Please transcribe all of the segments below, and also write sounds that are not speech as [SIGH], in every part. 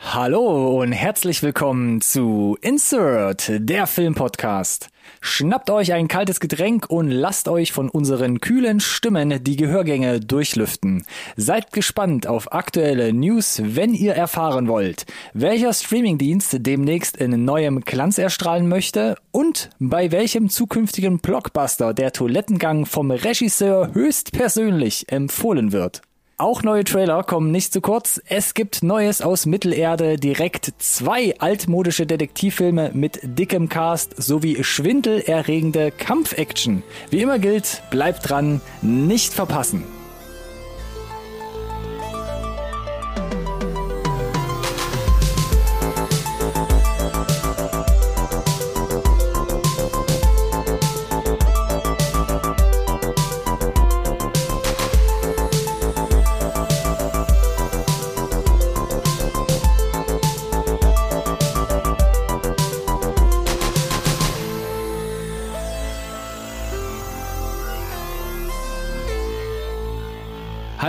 Hallo und herzlich willkommen zu Insert, der Filmpodcast. Schnappt euch ein kaltes Getränk und lasst euch von unseren kühlen Stimmen die Gehörgänge durchlüften. Seid gespannt auf aktuelle News, wenn ihr erfahren wollt, welcher Streamingdienst demnächst in neuem Glanz erstrahlen möchte und bei welchem zukünftigen Blockbuster der Toilettengang vom Regisseur höchstpersönlich empfohlen wird. Auch neue Trailer kommen nicht zu kurz. Es gibt Neues aus Mittelerde, direkt zwei altmodische Detektivfilme mit dickem Cast sowie schwindelerregende Kampfaction. Wie immer gilt, bleibt dran, nicht verpassen.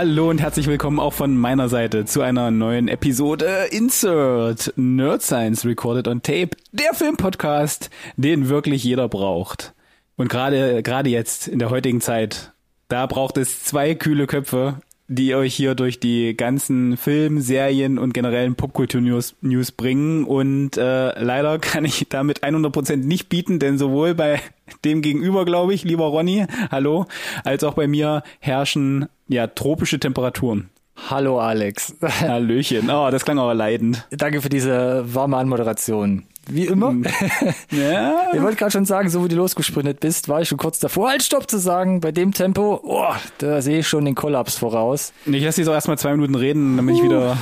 Hallo und herzlich willkommen auch von meiner Seite zu einer neuen Episode Insert Nerd Science Recorded on Tape, der Filmpodcast, den wirklich jeder braucht. Und gerade gerade jetzt in der heutigen Zeit, da braucht es zwei kühle Köpfe, die euch hier durch die ganzen Film, Serien und generellen Popkultur-News News bringen. Und äh, leider kann ich damit 100% nicht bieten, denn sowohl bei dem Gegenüber, glaube ich, lieber Ronny, hallo, als auch bei mir herrschen ja tropische Temperaturen. Hallo Alex. [LAUGHS] Hallöchen. Oh, das klang aber leidend. Danke für diese warme Anmoderation. Wie immer. [LAUGHS] Ja. Ich wollte gerade schon sagen, so wie du losgesprintet bist, war ich schon kurz davor, halt Stopp zu sagen. Bei dem Tempo, oh, da sehe ich schon den Kollaps voraus. Ich lasse dich auch erstmal zwei Minuten reden, damit ich wieder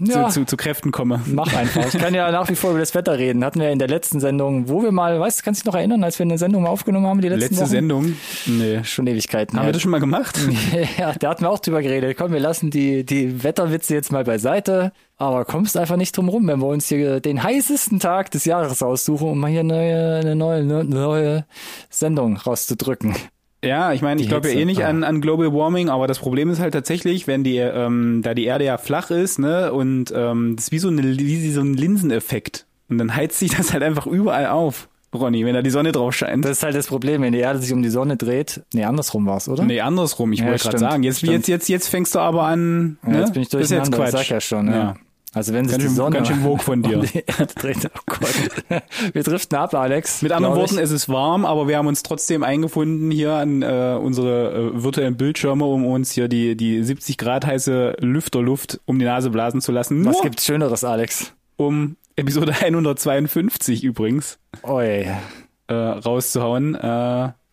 ja. zu, zu, zu Kräften komme. Mach einfach. Ich kann ja nach wie vor über das Wetter reden. Hatten wir in der letzten Sendung, wo wir mal, weißt du, kannst du dich noch erinnern, als wir eine Sendung mal aufgenommen haben, die letzten Letzte Wochen? Sendung? Nee. Schon Ewigkeiten. Haben her. wir das schon mal gemacht? [LAUGHS] ja, da hatten wir auch drüber geredet. Komm, wir lassen die, die Wetterwitze jetzt mal beiseite. Aber kommst einfach nicht drum rum, wenn wir uns hier den heißesten Tag des Jahres aussuchen, um mal hier eine, eine neue, eine neue Sendung rauszudrücken. Ja, ich meine, ich glaube ja eh nicht an, an Global Warming, aber das Problem ist halt tatsächlich, wenn die, ähm, da die Erde ja flach ist, ne, und ähm, das ist wie so, eine, wie so ein Linseneffekt. Und dann heizt sich das halt einfach überall auf. Ronny, wenn da die Sonne drauf scheint. Das ist halt das Problem, wenn die Erde sich um die Sonne dreht. Nee, andersrum war's, oder? Nee, andersrum, ich Ja, wollte gerade sagen. Jetzt, stimmt. jetzt, jetzt, jetzt fängst du aber an. Ja, Ne? jetzt bin ich das ist jetzt durcheinander, Quatsch. sag ja schon. Ja. Ja. Also wenn sich Ganz die schön- Sonne... ganz schön vogue von dir. dreht, oh Gott. Wir driften ab, Alex. Mit anderen Worten, ich. es ist warm, aber wir haben uns trotzdem eingefunden hier an äh, unsere äh, virtuellen Bildschirme, um uns hier die, die 70 Grad heiße Lüfterluft um die Nase blasen zu lassen. Was Nur gibt's Schöneres, Alex? um Episode 152 übrigens Oi. äh, rauszuhauen. Äh,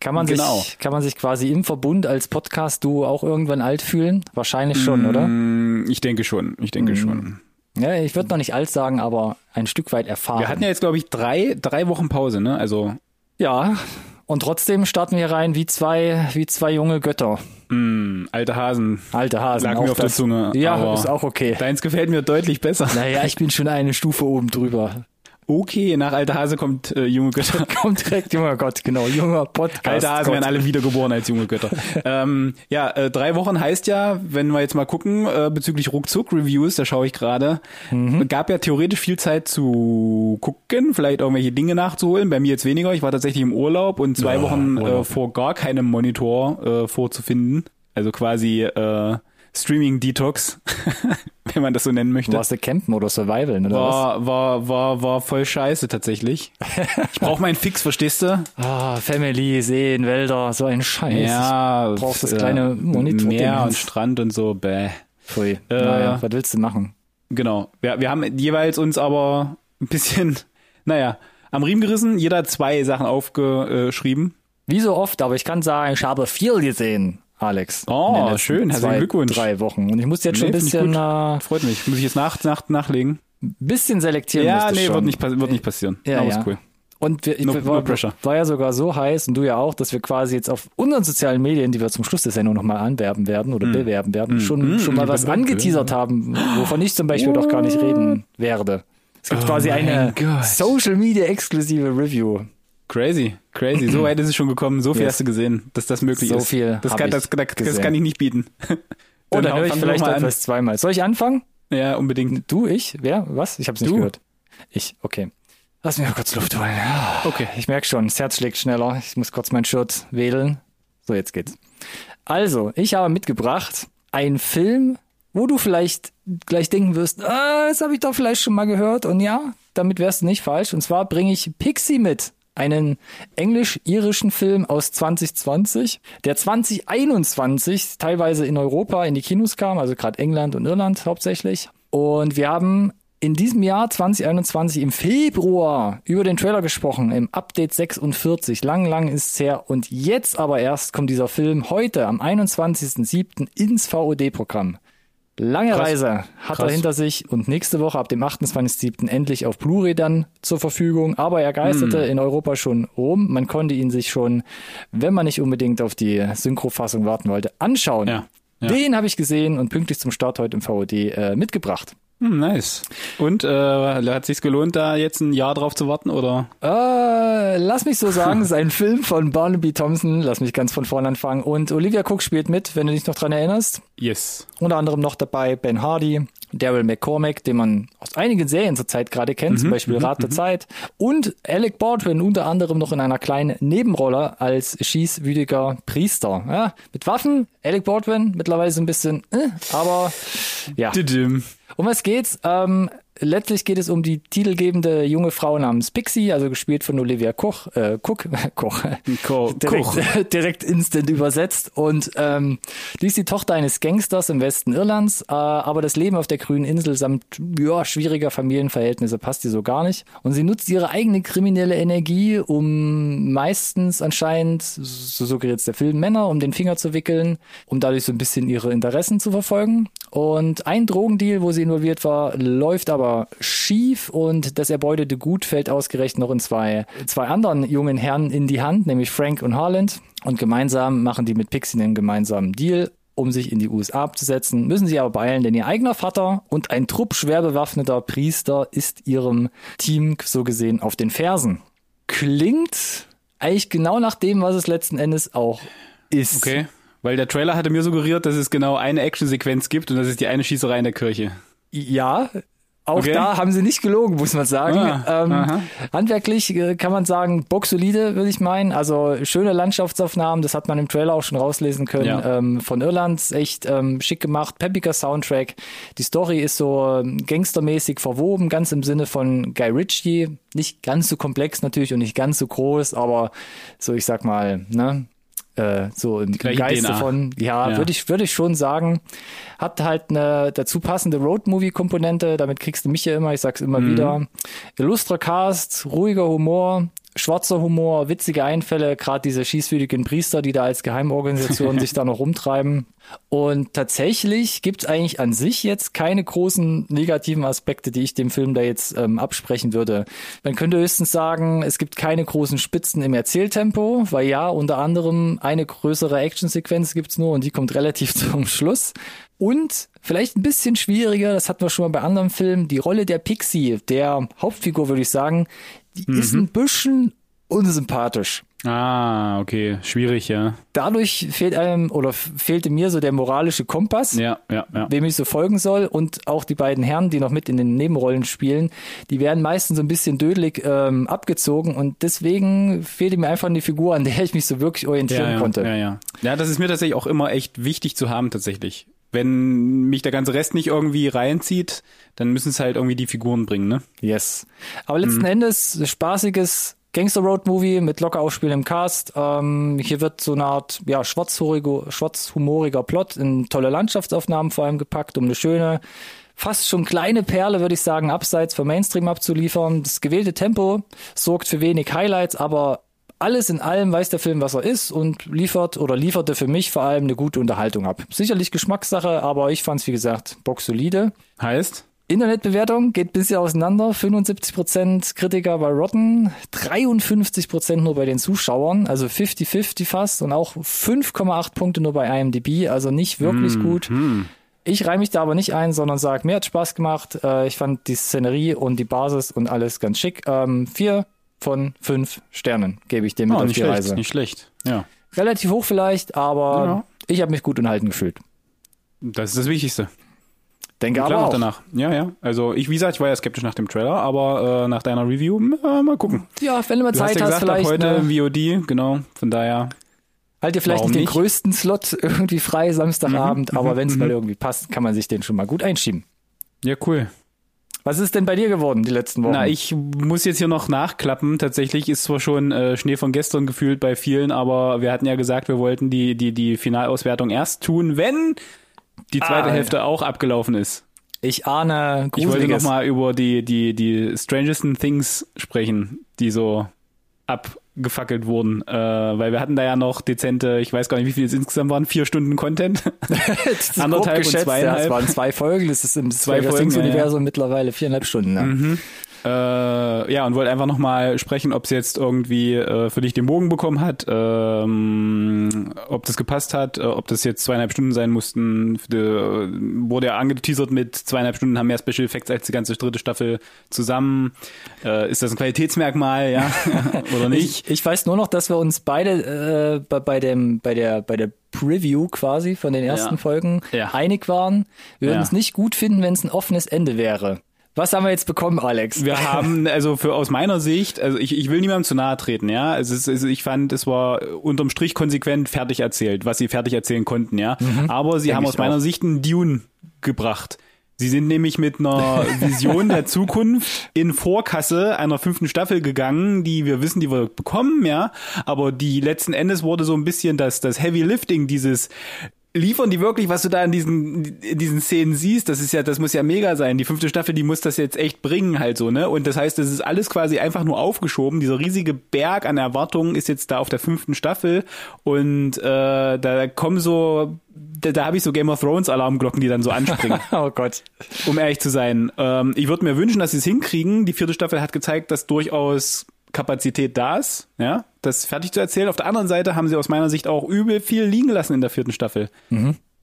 Kann man, Genau. sich, kann man sich quasi im Verbund als Podcast-Duo auch irgendwann alt fühlen? Wahrscheinlich schon, oder? Mm, Ich denke schon, ich denke schon. Ja, ich würde noch nicht alt sagen, aber ein Stück weit erfahren. Wir hatten ja jetzt, glaube ich, drei, drei Wochen Pause, ne? Also ja, und trotzdem starten wir rein wie zwei, wie zwei junge Götter. mh, alte Hasen. Alte Hasen. Lag mir auf der das- Zunge. Ja, ist auch okay. Deins gefällt mir deutlich besser. Naja, ich bin schon eine Stufe oben drüber. Okay, nach alte Hase kommt äh, junge Götter. [LAUGHS] Kommt direkt, junger Gott, genau, junger Podcast. Alte Hasen Gott. werden alle wiedergeboren als junge Götter. [LAUGHS] ähm, ja, äh, drei Wochen heißt ja, wenn wir jetzt mal gucken, äh, bezüglich Ruckzuck-Reviews, da schaue ich gerade, Mhm. gab ja theoretisch viel Zeit zu gucken, vielleicht irgendwelche Dinge nachzuholen. Bei mir jetzt weniger. Ich war tatsächlich im Urlaub und zwei Ja, Wochen äh, vor gar keinem Monitor äh, vorzufinden. Also quasi äh, Streaming-Detox, [LAUGHS] wenn man das so nennen möchte. Warst du Campen oder Survival, oder was? War, war, war, war voll scheiße tatsächlich. [LAUGHS] Ich brauche meinen Fix, verstehst du? Ah, Family, Seen, Wälder, so ein Scheiß. Ja, Ich brauch das äh, kleine Monitor. Meer und Strand und so, bäh. Pfui. naja, was willst du machen? Genau. Wir, wir haben jeweils uns aber ein bisschen, [LAUGHS] naja, am Riemen gerissen. Jeder hat zwei Sachen aufgeschrieben. Wie so oft, aber ich kann sagen, ich habe viel gesehen, Alex. Oh, schön, herzlichen zwei, Glückwunsch. Drei Wochen. Und ich muss jetzt schon ein Nee, find ich bisschen, äh, Freut mich. Muss ich jetzt nach, nach, nachlegen? bisschen selektieren. Ja, nee, schon. wird nicht, wird nicht passieren. Ja, aber ja. ist cool. Und wir, No- war, no war ja sogar so heiß und du ja auch, dass wir quasi jetzt auf unseren sozialen Medien, die wir zum Schluss der Sendung nochmal anwerben werden oder bewerben werden, schon, Mm, schon mal was angeteasert haben, wovon ich zum Beispiel doch gar nicht reden werde. Es gibt Oh quasi eine. Social Media exklusive Review. Crazy, crazy. So [CLEARS THROAT] weit ist es schon gekommen. So viel Yes. hast du gesehen, dass das möglich So ist. viel das kann, ich das, das, das kann ich nicht bieten. [LAUGHS] Oder Dann höre ich vielleicht etwas zweimal. Soll ich anfangen? Ja, unbedingt. Du, ich? Wer? Was? Ich habe es nicht gehört. Ich, okay. Lass mich mal kurz Luft holen. Ja. Okay. Ich merke schon, das Herz schlägt schneller. Ich muss kurz mein Shirt wedeln. So, jetzt geht's. Also, ich habe mitgebracht einen Film, wo du vielleicht gleich denken wirst, ah, das habe ich doch vielleicht schon mal gehört. Und ja, damit wärst du nicht falsch. Und zwar bringe ich Pixie mit. Einen englisch-irischen Film aus 2020, der 2021 teilweise in Europa in die Kinos kam, also gerade England und Irland hauptsächlich. Und wir haben in diesem Jahr 2021 im Februar über den Trailer gesprochen, im Update 46. Lang, lang ist's her. Und jetzt aber erst kommt dieser Film heute am 21.07. ins VOD-Programm. Lange Krass. Reise hat Krass. er hinter sich und nächste Woche ab dem 28.07. endlich auf Blu-ray dann zur Verfügung. Aber er geisterte Hm. in Europa schon rum. Man konnte ihn sich schon, wenn man nicht unbedingt auf die Synchrofassung warten wollte, anschauen. Ja. ja. Den habe ich gesehen und pünktlich zum Start heute im VOD äh, mitgebracht. Hm, nice. Und äh, hat sich's gelohnt, da jetzt ein Jahr drauf zu warten, oder? Äh, lass mich so [LAUGHS] sagen, es ist ein Film von Barnaby Thompson. Lass mich ganz von vorne anfangen. Und Olivia Cook spielt mit, wenn du dich noch dran erinnerst. Yes. Unter anderem noch dabei Ben Hardy, Daryl McCormack, den man aus einigen Serien zurzeit gerade kennt, zum Beispiel Rat der Zeit. Und Alec Baldwin unter anderem noch in einer kleinen Nebenrolle als schießwütiger Priester. Ja, mit Waffen, Alec Baldwin mittlerweile so ein bisschen, äh, aber ja. Didim. Um was geht's? Ähm, letztlich geht es um die titelgebende junge Frau namens Pixie, also gespielt von Olivia Koch, äh, Cook, [LAUGHS] Koch, Ko [LAUGHS] direkt, Koch. [LAUGHS] direkt instant übersetzt. Und ähm, die ist die Tochter eines Gangsters im Westen Irlands, äh, aber das Leben auf der grünen Insel samt ja, schwieriger Familienverhältnisse passt ihr so gar nicht. Und sie nutzt ihre eigene kriminelle Energie, um meistens anscheinend, so suggeriert der Film, Männer um den Finger zu wickeln, um dadurch so ein bisschen ihre Interessen zu verfolgen. Und ein Drogendeal, wo sie involviert war, läuft aber schief und das erbeutete Gut fällt ausgerechnet noch in zwei, zwei anderen jungen Herren in die Hand, nämlich Frank und Harland. Und gemeinsam machen die mit Pixie einen gemeinsamen Deal, um sich in die USA abzusetzen. Müssen sie aber beeilen, denn ihr eigener Vater und ein Trupp schwer bewaffneter Priester ist ihrem Team so gesehen auf den Fersen. Klingt eigentlich genau nach dem, was es letzten Endes auch ist. Okay. Weil der Trailer hatte mir suggeriert, dass es genau eine Actionsequenz gibt und das ist die eine Schießerei in der Kirche. Ja, auch Okay. da haben sie nicht gelogen, muss man sagen. Ah, ähm, handwerklich äh, kann man sagen, boxsolide, würde ich meinen. Also schöne Landschaftsaufnahmen, das hat man im Trailer auch schon rauslesen können. Ja. Ähm, von Irland, echt ähm, schick gemacht, peppiger Soundtrack. Die Story ist so ähm, gangstermäßig verwoben, ganz im Sinne von Guy Ritchie. Nicht ganz so komplex natürlich und nicht ganz so groß, aber so, ich sag mal, ne? Äh, so im gleiche Geiste DNA. von, ja, Ja. würde ich, würde ich schon sagen, hat halt eine dazu passende Road-Movie-Komponente, damit kriegst du mich ja immer, ich sag's immer Mhm. wieder. Illustrer Cast, ruhiger Humor, schwarzer Humor, witzige Einfälle, gerade diese schießwütigen Priester, die da als Geheimorganisation [LAUGHS] sich da noch rumtreiben. Und tatsächlich gibt's eigentlich an sich jetzt keine großen negativen Aspekte, die ich dem Film da jetzt ähm, absprechen würde. Man könnte höchstens sagen, es gibt keine großen Spitzen im Erzähltempo, weil ja, unter anderem eine größere Actionsequenz gibt's nur und die kommt relativ [LAUGHS] zum Schluss. Und vielleicht ein bisschen schwieriger, das hatten wir schon mal bei anderen Filmen, die Rolle der Pixie, der Hauptfigur, würde ich sagen, die ist ein bisschen unsympathisch. Ah, okay. Schwierig, ja. Dadurch fehlt einem oder fehlte mir so der moralische Kompass, Ja, ja, ja. wem ich so folgen soll. Und auch die beiden Herren, die noch mit in den Nebenrollen spielen, die werden meistens so ein bisschen dödelig ähm, abgezogen. Und deswegen fehlte mir einfach eine Figur, an der ich mich so wirklich orientieren ja, ja, konnte. Ja, ja. Ja, das ist mir tatsächlich auch immer echt wichtig zu haben, tatsächlich. Wenn mich der ganze Rest nicht irgendwie reinzieht, dann müssen es halt irgendwie die Figuren bringen, ne? Yes. Aber letzten Endes spaßiges Gangster Road Movie mit locker aufspielendem Cast. Ähm, hier wird so eine Art ja, schwarzhumoriger, schwarzhumoriger Plot in tolle Landschaftsaufnahmen vor allem gepackt, um eine schöne, fast schon kleine Perle, würde ich sagen, abseits vom Mainstream abzuliefern. Das gewählte Tempo sorgt für wenig Highlights, aber alles in allem weiß der Film, was er ist und liefert oder lieferte für mich vor allem eine gute Unterhaltung ab. Sicherlich Geschmackssache, aber ich fand es, wie gesagt, boxsolide. Heißt? Internetbewertung geht bisher auseinander. 75% Kritiker bei Rotten, 53% nur bei den Zuschauern, also 50-50 fast und auch 5,8 Punkte nur bei IMDb, also nicht wirklich gut. Ich reihe mich da aber nicht ein, sondern sage, mir hat Spaß gemacht. Äh, ich fand die Szenerie und die Basis und alles ganz schick. Ähm, vier von fünf Sternen gebe ich dem mit Oh, auf nicht die schlecht, Reise. nicht schlecht. Ja. Relativ hoch vielleicht, aber Ja. ich habe mich gut unterhalten gefühlt. Das ist das Wichtigste. Denke aber auch. danach. Ja, ja. Also ich, wie gesagt, ich war ja skeptisch nach dem Trailer, aber äh, nach deiner Review, äh, mal gucken. Ja, wenn du mal Du hast Zeit ja hast, gesagt, ab vielleicht heute ne, VOD, genau. Von daher. halt dir vielleicht nicht den nicht? größten Slot [LAUGHS] irgendwie frei Samstagabend, Mhm, aber mhm, wenn es mhm. mal irgendwie passt, kann man sich den schon mal gut einschieben. Ja, cool. Was ist denn bei dir geworden die letzten Wochen? Na, ich muss jetzt hier noch nachklappen. Tatsächlich ist zwar schon äh, Schnee von gestern gefühlt bei vielen, aber wir hatten ja gesagt, wir wollten die, die, die Finalauswertung erst tun, wenn die zweite Ah, Hälfte auch abgelaufen ist. Ich ahne Ich wollte Gruseliges. noch mal über die, die, die Strangesten Things sprechen, die so abgefackelt wurden, äh, weil wir hatten da ja noch dezente, ich weiß gar nicht, wie viel es insgesamt waren, vier Stunden Content. [LAUGHS] [LAUGHS] Das anderthalb und geschätzt, Ja, zweieinhalb. es waren zwei Folgen, das ist im Zwei Folgen, Things ja, ja. Universum mittlerweile viereinhalb Stunden. Ne? Äh, ja, und wollte einfach nochmal sprechen, ob es jetzt irgendwie äh, für dich den Bogen bekommen hat, ähm, ob das gepasst hat, äh, ob das jetzt zweieinhalb Stunden sein mussten. Die, äh, wurde ja angeteasert mit zweieinhalb Stunden haben mehr Special Effects als die ganze dritte Staffel zusammen. Äh, ist das ein Qualitätsmerkmal, ja? [LAUGHS] Oder nicht? Ich, ich weiß nur noch, dass wir uns beide äh, bei, bei, dem, bei, der, bei der Preview quasi von den ersten Ja. Folgen Ja. einig waren. Wir würden Ja. es nicht gut finden, wenn es ein offenes Ende wäre. Was haben wir jetzt bekommen, Alex? Wir haben, also für aus meiner Sicht, also ich, ich will niemandem zu nahe treten, ja. Also es ist, ich fand, es war unterm Strich konsequent fertig erzählt, was sie fertig erzählen konnten, ja. Aber sie Denk haben aus meiner auch. Sicht einen Dune gebracht. Sie sind nämlich mit einer [LAUGHS] Vision der Zukunft in Vorkasse einer fünften Staffel gegangen, die wir wissen, die wir bekommen, ja. Aber die letzten Endes wurde so ein bisschen das, das Heavy Lifting, dieses liefern die wirklich, was du da in diesen, in diesen Szenen siehst, das ist ja, das muss ja mega sein. Die fünfte Staffel, die muss das jetzt echt bringen halt so, ne? Und das heißt, das ist alles quasi einfach nur aufgeschoben. Dieser riesige Berg an Erwartungen ist jetzt da auf der fünften Staffel und äh, da kommen so, da, da habe ich so Game of Thrones Alarmglocken, die dann so anspringen [LAUGHS] oh Gott. um ehrlich zu sein. Ähm, ich würde mir wünschen, dass sie es hinkriegen. Die vierte Staffel hat gezeigt, dass durchaus Kapazität da ist, ja, das fertig zu erzählen. Auf der anderen Seite haben sie aus meiner Sicht auch übel viel liegen lassen in der vierten Staffel.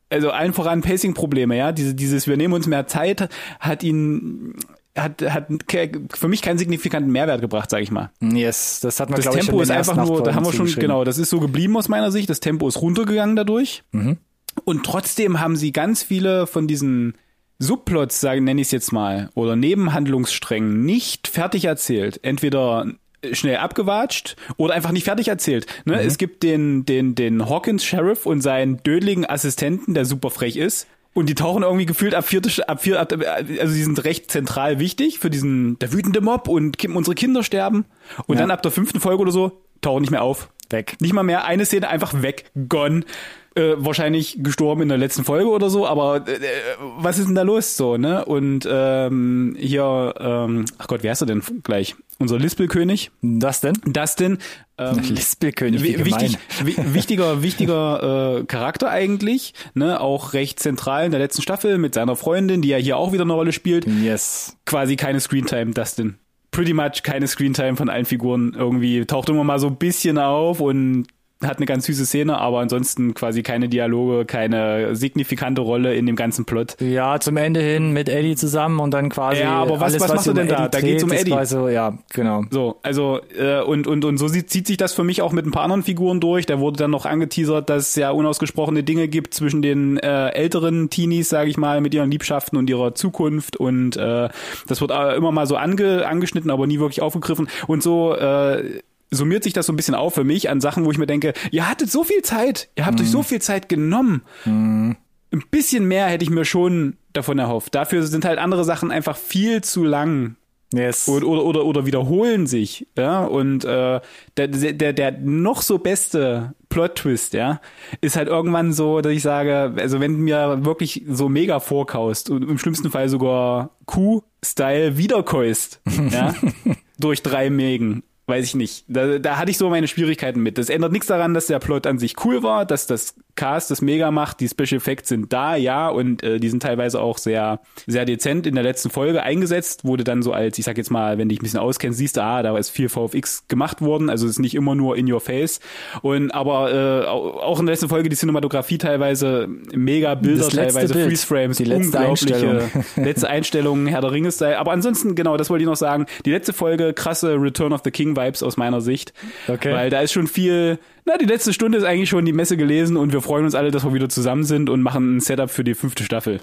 Also allen voran Pacing-Probleme, ja. Diese, dieses, wir nehmen uns mehr Zeit, hat ihn, hat, hat für mich keinen signifikanten Mehrwert gebracht, sag ich mal. Yes, das hat man, Das ich, Tempo schon ist einfach nur, da haben wir schon, genau, das ist so geblieben aus meiner Sicht. Das Tempo ist runtergegangen dadurch. Mhm. Und trotzdem haben sie ganz viele von diesen Subplots, sagen, nenne ich es jetzt mal, oder Nebenhandlungssträngen nicht fertig erzählt. Entweder schnell abgewatscht oder einfach nicht fertig erzählt. Ne? Es gibt den, den, den Hawkins Sheriff und seinen dödeligen Assistenten, der super frech ist. Und die tauchen irgendwie gefühlt ab vierte, ab vier, ab, also die sind recht zentral wichtig für diesen, der wütende Mob und unsere Kinder sterben. Und Ja. dann ab der fünften Folge oder so tauchen nicht mehr auf. Weg. Nicht mal mehr eine Szene einfach weg, gone. Äh, wahrscheinlich gestorben in der letzten Folge oder so, aber äh, was ist denn da los so, ne? Und ähm, hier, ähm, ach Gott, wie heißt er denn gleich? Unser Lispelkönig, Das denn? Dustin. Ähm, [LAUGHS] Lispelkönig, wie wichtig, wi- wichtiger, wichtiger äh, Charakter eigentlich, ne, auch recht zentral in der letzten Staffel mit seiner Freundin, die ja hier auch wieder eine Rolle spielt. Yes. Quasi keine Screentime, Dustin. Pretty much keine Screentime von allen Figuren irgendwie. Taucht immer mal so ein bisschen auf und hat eine ganz süße Szene, aber ansonsten quasi keine Dialoge, keine signifikante Rolle in dem ganzen Plot. Ja, zum Ende hin mit Eddie zusammen und dann quasi. Ja, aber was- alles, was machst sich du denn um da? Da geht's um Eddie. quasi So, ja, genau. So, also äh, und und und so sieht, zieht sich das für mich auch mit ein paar anderen Figuren durch. Da wurde dann noch angeteasert, dass es ja unausgesprochene Dinge gibt zwischen den äh, älteren Teenies, sage ich mal, mit ihren Liebschaften und ihrer Zukunft und äh, das wird äh, immer mal so ange, angeschnitten, aber nie wirklich aufgegriffen und so äh, summiert sich das so ein bisschen auf für mich an Sachen, wo ich mir denke, ihr hattet so viel Zeit, ihr habt euch so viel Zeit genommen. Ein bisschen mehr hätte ich mir schon davon erhofft. Dafür sind halt andere Sachen einfach viel zu lang Yes. oder, oder, oder, oder wiederholen sich, ja, und äh, der, der, der noch so beste Plot-Twist, ja, ist halt irgendwann so, dass ich sage, also wenn du mir wirklich so mega vorkaust und im schlimmsten Fall sogar Q-Style wiederkäust, [LAUGHS] ja, durch drei Mägen, weiß ich nicht. Da, da hatte ich so meine Schwierigkeiten mit. Das ändert nichts daran, dass der Plot an sich cool war, dass das Cast das mega macht, die Special Effects sind da, ja, und äh, die sind teilweise auch sehr, sehr dezent in der letzten Folge eingesetzt, wurde dann so als, ich sag jetzt mal, wenn dich ein bisschen auskennst, siehst du, ah, da ist viel VFX gemacht worden, also es ist nicht immer nur in your face. Und aber äh, au- auch in der letzten Folge die Cinematografie teilweise mega Bilder, teilweise Bild, Freeze Frames, die letzte Einstellung. [LAUGHS] letzte Einstellung, Herr der Ringe Style. Aber ansonsten, genau, das wollte ich noch sagen. Die letzte Folge, krasse Return of the King Vibes aus meiner Sicht. Okay. Weil da ist schon viel, na, die letzte Stunde ist eigentlich schon die Messe gelesen und wir freuen uns alle, dass wir wieder zusammen sind und machen ein Setup für die fünfte Staffel.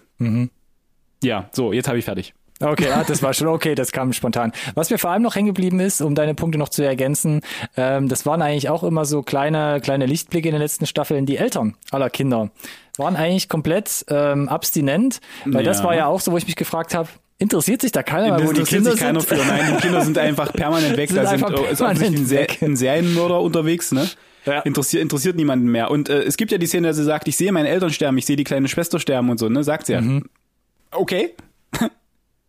Ja, so, jetzt habe ich fertig. Okay, ja, das war schon okay, das kam spontan. Was mir vor allem noch hängen geblieben ist, um deine Punkte noch zu ergänzen, ähm, das waren eigentlich auch immer so kleine, kleine Lichtblicke in den letzten Staffeln. Die Eltern aller Kinder waren eigentlich komplett ähm, abstinent, weil das Ja. war ja auch so, wo ich mich gefragt habe, interessiert sich da keiner, Das wo die Kinder sich keiner sind? für. Nein, die Kinder sind einfach [LAUGHS] permanent weg. Sind da sind, äh, ist offensichtlich ein, ein Serienmörder unterwegs, ne? Ja. Interessiert, interessiert niemanden mehr. Und äh, es gibt ja die Szene, dass sie sagt, ich sehe meine Eltern sterben, ich sehe die kleine Schwester sterben und so, ne? Sagt sie ja. Mhm. Okay. [LAUGHS]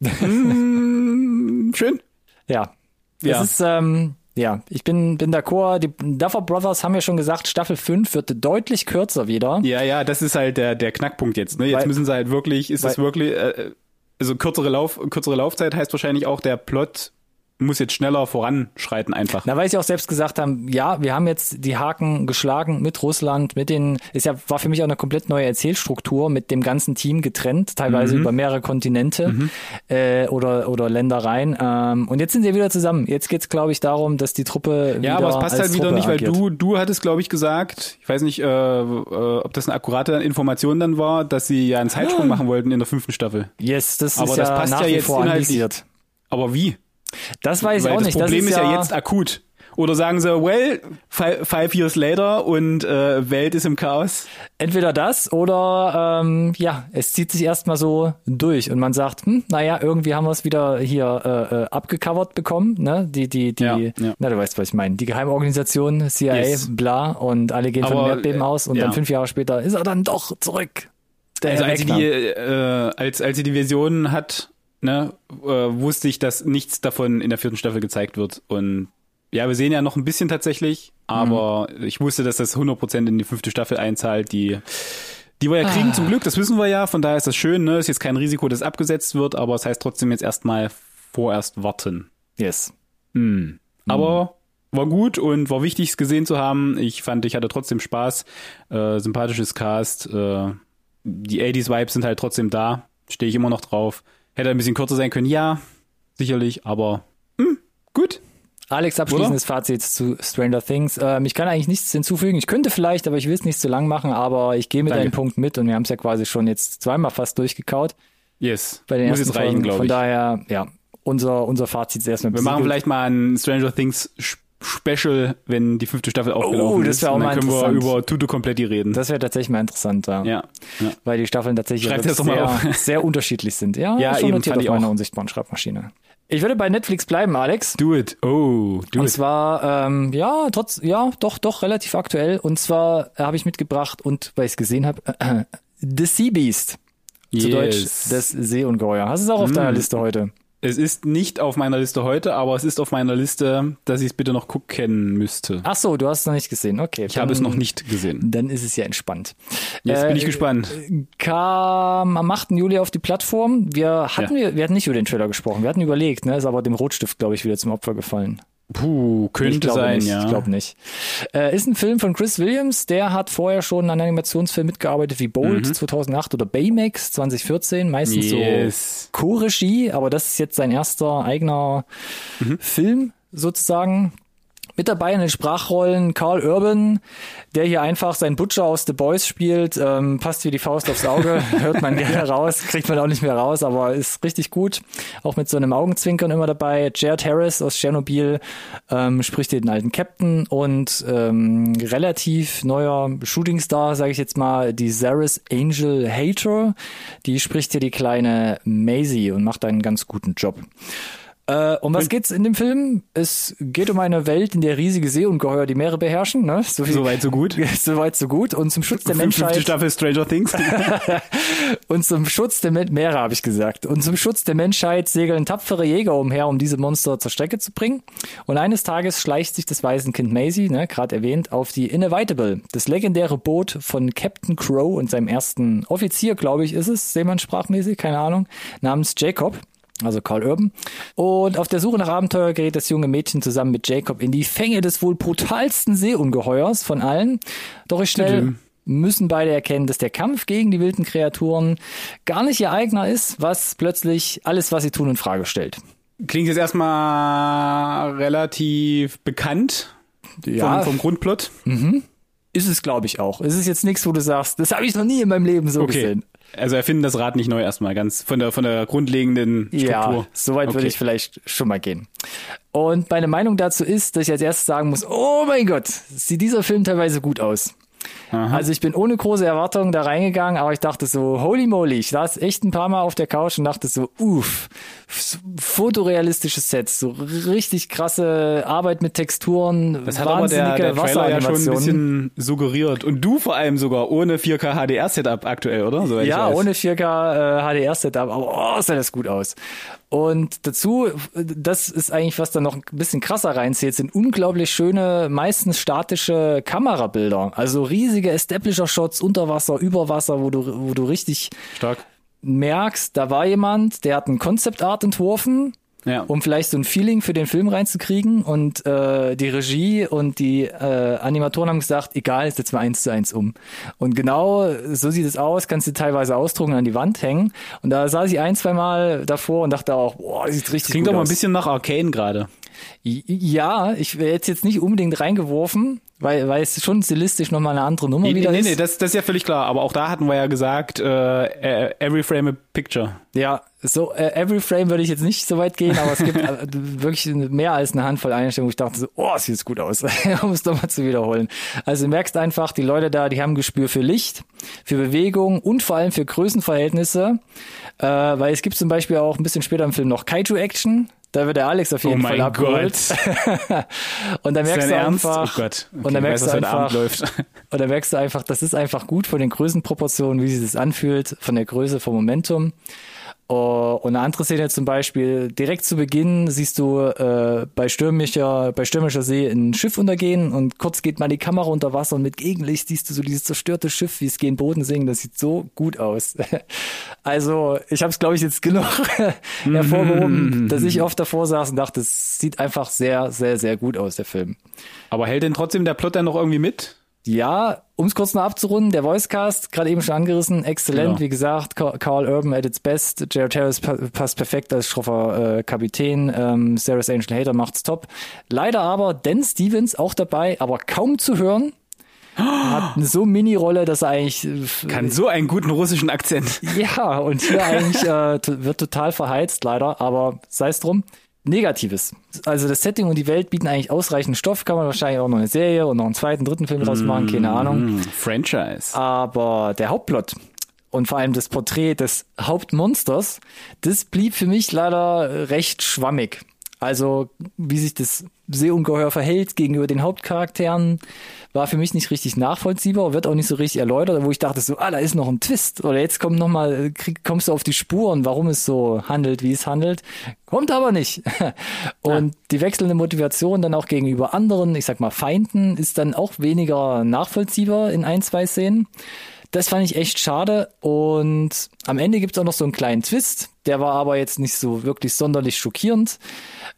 Hm, Schön. Ja. Ja. Es ist, ähm, ja, ich bin, bin d'accord. Die Duffer Brothers haben ja schon gesagt, Staffel 5 wird deutlich kürzer wieder. Ja, ja, das ist halt der, der Knackpunkt jetzt. Ne? Jetzt Weil- müssen sie halt wirklich, ist das wirklich, äh, also kürzere, Lauf, kürzere Laufzeit heißt wahrscheinlich auch, der Plot muss jetzt schneller voranschreiten einfach. Na, weil sie auch selbst gesagt haben, ja, wir haben jetzt die Haken geschlagen mit Russland, mit den, ist ja, war für mich auch eine komplett neue Erzählstruktur, mit dem ganzen Team getrennt, teilweise über mehrere Kontinente äh, oder, oder Ländereien. Ähm, und jetzt sind sie wieder zusammen. Jetzt geht's, glaube ich, darum, dass die Truppe Ja, aber es passt halt wieder Truppe nicht, weil agiert. du, du hattest, glaube ich, gesagt, ich weiß nicht, äh, äh, ob das eine akkurate Information dann war, dass sie ja einen Zeitsprung machen wollten in der fünften Staffel. Yes, das Aber ist das ja passt nach ja wie jetzt vor inhaltlich. anvisiert. Aber wie? Das weiß ich Weil auch das nicht. Problem das ist, ja, jetzt akut. Oder sagen sie, well, five, years later und äh, Welt ist im Chaos. Entweder das oder ähm, ja, es zieht sich erstmal so durch und man sagt, hm, naja, irgendwie haben wir es wieder hier äh, äh, abgecovert bekommen, ne? Die, die, die, Ja, ja. na du weißt, was ich meine. Die Geheimorganisation, CIA, Yes. bla und alle gehen von Aber, dem Erdbeben äh, aus und ja. dann fünf Jahre später ist er dann doch zurück. Der Also als sie die, äh, als, als sie die Version hat, ne, äh, wusste ich, dass nichts davon in der vierten Staffel gezeigt wird. Und ja, wir sehen ja noch ein bisschen tatsächlich, aber Mhm. ich wusste, dass das 100% in die fünfte Staffel einzahlt, die die wir ja kriegen Ah. zum Glück, das wissen wir ja, von daher ist das schön, ne? Ist jetzt kein Risiko, dass abgesetzt wird, aber es heißt trotzdem jetzt erstmal vorerst warten. Yes. Hm. Aber war gut und war wichtig, es gesehen zu haben. Ich fand, ich hatte trotzdem Spaß. Äh, sympathisches Cast. Äh, die 80s-Vibes sind halt trotzdem da. Stehe ich immer noch drauf. Hätte ein bisschen kürzer sein können, ja, sicherlich, aber hm, gut. Alex, abschließendes Fazit zu Stranger Things. Ähm, ich kann eigentlich nichts hinzufügen. Ich könnte vielleicht, aber ich will es nicht zu lang machen, aber ich gehe mit Danke. deinem Punkt mit und wir haben es ja quasi schon jetzt zweimal fast durchgekaut. Yes. bei den Muss ersten jetzt reichen, glaube Von ich. daher, ja, unser, unser Fazit ist erstmal Wir machen besiegelt. vielleicht mal ein Stranger Things Sch- Special, wenn die fünfte Staffel aufgelaufen Oh, das ist. auch Und dann mal können wir über Tutu Kompletti reden. Das wäre tatsächlich mal interessant, ja. ja, ja. Weil die Staffeln tatsächlich mal sehr, [LAUGHS] sehr unterschiedlich sind. Ja, Ja, schon eben, notiert auf meiner unsichtbaren Schreibmaschine. Ich würde bei Netflix bleiben, Alex. Do it. Oh, do Und it. zwar, ähm, ja, trotz, ja, doch, doch, relativ aktuell. Und zwar äh, habe ich mitgebracht und, weil ich es gesehen habe, äh, The Sea Beast. Zu Deutsch Yes. das Seeungeheuer. Hast du es auch auf Mm. deiner Liste heute? Es ist nicht auf meiner Liste heute, aber es ist auf meiner Liste, dass ich es bitte noch gucken müsste. Ach so, du hast es noch nicht gesehen. Okay. Ich habe es noch nicht gesehen. Dann ist es ja entspannt. Jetzt Äh, bin ich gespannt. kam am 8. Juli auf die Plattform. Wir hatten, wir, wir hatten nicht über den Trailer gesprochen. Wir hatten überlegt, ne, ist aber dem Rotstift, glaube ich, wieder zum Opfer gefallen. Puh, ich könnte glaube sein, nicht, ja. Ich glaube nicht. Äh, ist ein Film von Chris Williams. Der hat vorher schon an Animationsfilmen mitgearbeitet wie Bolt 2008 oder Baymax 2014. Meistens Mhm. Yes. so Co-Regie, aber das ist jetzt sein erster eigener Mhm. Film sozusagen. Mit dabei in den Sprachrollen Carl Urban, der hier einfach seinen Butcher aus The Boys spielt, ähm, passt wie die Faust aufs Auge, [LAUGHS] hört man gerne raus, kriegt man auch nicht mehr raus, aber ist richtig gut. Auch mit so einem Augenzwinkern immer dabei. Jared Harris aus Tschernobyl ähm, spricht hier den alten Captain und ähm, relativ neuer Shootingstar, sage ich jetzt mal, die Zaris Angel Hater, die spricht hier die kleine Maisie und macht einen ganz guten Job. Äh, um was geht's in dem Film? Es geht um eine Welt, in der riesige Seeungeheuer die Meere beherrschen. Ne? So, viel, Soweit so gut. [LAUGHS] so weit, so gut. Und zum Schutz der Menschheit Staffel Stranger Things. [LAUGHS] und zum Schutz der Men Meere habe ich gesagt. Und zum Schutz der Menschheit segeln tapfere Jäger umher, um diese Monster zur Strecke zu bringen. Und eines Tages schleicht sich das Waisenkind Maisie, ne, gerade erwähnt, auf die Inevitable, das legendäre Boot von Captain Crow und seinem ersten Offizier, glaube ich, ist es, seemannssprachmäßig, keine Ahnung, namens Jacob. Also Carl Urban. Und auf der Suche nach Abenteuer gerät das junge Mädchen zusammen mit Jacob in die Fänge des wohl brutalsten Seeungeheuers von allen. Doch ich schnell müssen beide erkennen, dass der Kampf gegen die wilden Kreaturen gar nicht ihr eigener ist, was plötzlich alles, was sie tun, in Frage stellt. Klingt jetzt erstmal relativ bekannt Ja. vom, vom Grundplot. Ist es, glaube ich, auch. Es ist jetzt nichts, wo du sagst, das habe ich noch nie in meinem Leben so Okay. gesehen. Also erfinden das Rad nicht neu erstmal, ganz von der, von der grundlegenden Struktur. Ja, soweit okay. würde ich vielleicht schon mal gehen. Und meine Meinung dazu ist, dass ich als erstes sagen muss, oh mein Gott, sieht dieser Film teilweise gut aus. Aha. Also ich bin ohne große Erwartungen da reingegangen, aber ich dachte so, holy moly, ich saß echt ein paar Mal auf der Couch und dachte so, uff, fotorealistische Sets, so richtig krasse Arbeit mit Texturen, das hat aber der, der Trailer ja schon ein bisschen suggeriert und du vor allem sogar ohne 4K HDR Setup aktuell, oder? So, ja, ohne 4K äh, HDR Setup, aber oh, sah das gut aus. Und dazu, das ist eigentlich, was da noch ein bisschen krasser reinzählt, sind unglaublich schöne, meistens statische Kamerabilder. Also riesige Establisher-Shots unter Wasser, über Wasser, wo du, wo du richtig Stark. merkst, da war jemand, der hat ein Concept Art entworfen ja. um vielleicht so ein Feeling für den Film reinzukriegen. Und äh, die Regie und die äh, Animatoren haben gesagt, egal, setzen wir eins zu eins um. Und genau so sieht es aus, kannst du teilweise ausdrucken an die Wand hängen. Und da saß ich ein, zwei Mal davor und dachte auch, boah, das sieht richtig das klingt gut doch mal ein bisschen nach Arcane gerade. Ja, ich wäre jetzt jetzt nicht unbedingt reingeworfen, weil, weil es schon stilistisch nochmal eine andere Nummer nee, wieder nee, ist. Nee, nee, das, das ist ja völlig klar. Aber auch da hatten wir ja gesagt, äh, every frame a picture. Ja, so äh, every frame würde ich jetzt nicht so weit gehen, aber es gibt [LAUGHS] äh, wirklich mehr als eine Handvoll Einstellungen, wo ich dachte so, oh, sieht jetzt gut aus, [LAUGHS] um es doch mal zu wiederholen. Also du merkst einfach, die Leute da, die haben Gespür für Licht, für Bewegung und vor allem für Größenverhältnnisse, äh, weil es gibt zum Beispiel auch ein bisschen später im Film noch Kaiju-Action, da wird der Alex auf jeden oh Fall abgeholt. [LAUGHS] und dann merkst du einfach, oh. Okay, und dann merkst weiß, du einfach, läuft. und dann merkst du einfach, das ist einfach gut von den Größenproportionen, wie sich das anfühlt, von der Größe, vom Momentum. Oh, und eine andere Szene zum Beispiel, direkt zu Beginn siehst du äh, bei stürmischer, bei stürmischer See ein Schiff untergehen und kurz geht mal die Kamera unter Wasser und mit Gegenlicht siehst du so dieses zerstörte Schiff, wie es gegen Boden singt. Das sieht so gut aus. [LAUGHS] also ich habe es, glaube ich, jetzt genug [LAUGHS] hervorgehoben, dass ich oft davor saß und dachte, es sieht einfach sehr, sehr, sehr gut aus, der Film. Aber hält denn trotzdem der Plot dann noch irgendwie mit? Ja, um es kurz noch abzurunden, der Voicecast, gerade eben schon angerissen, exzellent, genau. wie gesagt, Carl Urban at its best, Jared Harris passt perfekt als schroffer äh, Kapitän, ähm, Sarah's Angel Hater macht's top. Leider aber Dan Stevens auch dabei, aber kaum zu hören. Hat eine so Mini-Rolle, dass er eigentlich äh, kann so einen guten russischen Akzent. Ja, und hier eigentlich äh, wird total verheizt leider, aber sei es drum. Negatives. Also das Setting und die Welt bieten eigentlich ausreichend Stoff, kann man wahrscheinlich auch noch eine Serie und noch einen zweiten, dritten Film draus machen, keine mm, Ahnung. Franchise. Aber der Hauptplot und vor allem das Porträt des Hauptmonsters, das blieb für mich leider recht schwammig. Also wie sich das Seeungeheuer verhält gegenüber den Hauptcharakteren, war für mich nicht richtig nachvollziehbar, wird auch nicht so richtig erläutert, wo ich dachte so, ah, da ist noch ein Twist oder jetzt kommt noch mal, krieg, kommst du auf die Spuren, warum es so handelt, wie es handelt, kommt aber nicht. [LAUGHS] Und ja. die wechselnde Motivation dann auch gegenüber anderen, ich sag mal Feinden, ist dann auch weniger nachvollziehbar in ein, zwei Szenen. Das fand ich echt schade. Und am Ende gibt es auch noch so einen kleinen Twist. Der war aber jetzt nicht so wirklich sonderlich schockierend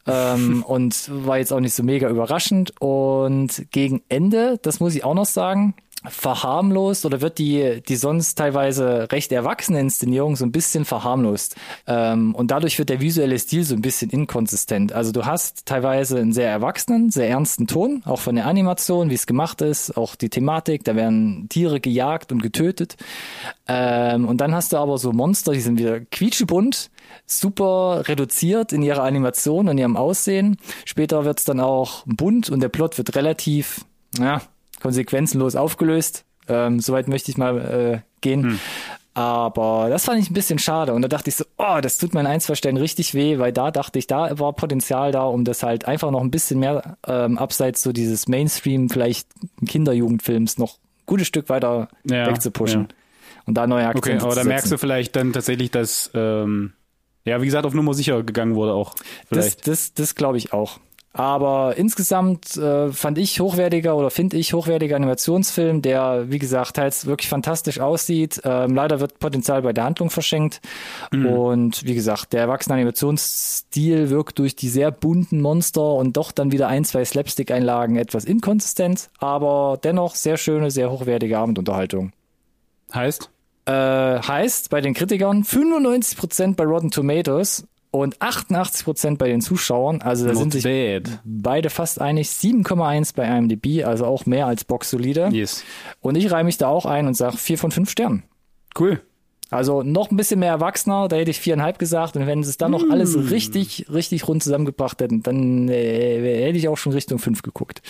ähm, [LAUGHS] und war jetzt auch nicht so mega überraschend. Und gegen Ende, das muss ich auch noch sagen, verharmlost oder wird die, die sonst teilweise recht erwachsene Inszenierung so ein bisschen verharmlost. Ähm, und dadurch wird der visuelle Stil so ein bisschen inkonsistent. Also du hast teilweise einen sehr erwachsenen, sehr ernsten Ton, auch von der Animation, wie es gemacht ist, auch die Thematik, da werden Tiere gejagt und getötet. Ähm, und dann hast du aber so Monster, die sind wieder quietschebunt, super reduziert in ihrer Animation und ihrem Aussehen. Später wird es dann auch bunt und der Plot wird relativ, ja, konsequenzenlos aufgelöst. Ähm, Soweit möchte ich mal äh, gehen. Hm. Aber das fand ich ein bisschen schade. Und da dachte ich so, oh, das tut mir an ein, zwei Stellen richtig weh, weil da dachte ich, da war Potenzial da, um das halt einfach noch ein bisschen mehr ähm, abseits so dieses Mainstream, vielleicht Kinderjugendfilms noch ein gutes Stück weiter ja, wegzupushen. Ja. Und da neue Akzente Okay, aber da merkst du vielleicht dann tatsächlich, dass, ähm, ja, wie gesagt, auf Nummer sicher gegangen wurde auch. Vielleicht. Das, das, das glaube ich auch. Aber insgesamt äh, fand ich hochwertiger oder finde ich hochwertiger Animationsfilm, der, wie gesagt, teils wirklich fantastisch aussieht. Ähm, leider wird Potenzial bei der Handlung verschenkt. Mhm. Und wie gesagt, der erwachsene Animationsstil wirkt durch die sehr bunten Monster und doch dann wieder ein, zwei Slapstick-Einlagen etwas inkonsistent, aber dennoch sehr schöne, sehr hochwertige Abendunterhaltung. Heißt? Äh, heißt bei den Kritikern 95% bei Rotten Tomatoes und 88 Prozent bei den Zuschauern. Also da Not sind sich bad. beide fast einig. 7,1 bei IMDb, also auch mehr als Box solide. Yes. Und ich reihe mich da auch ein und sage 4 von 5 Sternen. Cool. Also noch ein bisschen mehr Erwachsener, da hätte ich viereinhalb gesagt. Und wenn sie es dann noch Mm. alles richtig, richtig rund zusammengebracht hätten, dann äh, hätte ich auch schon Richtung fünf geguckt.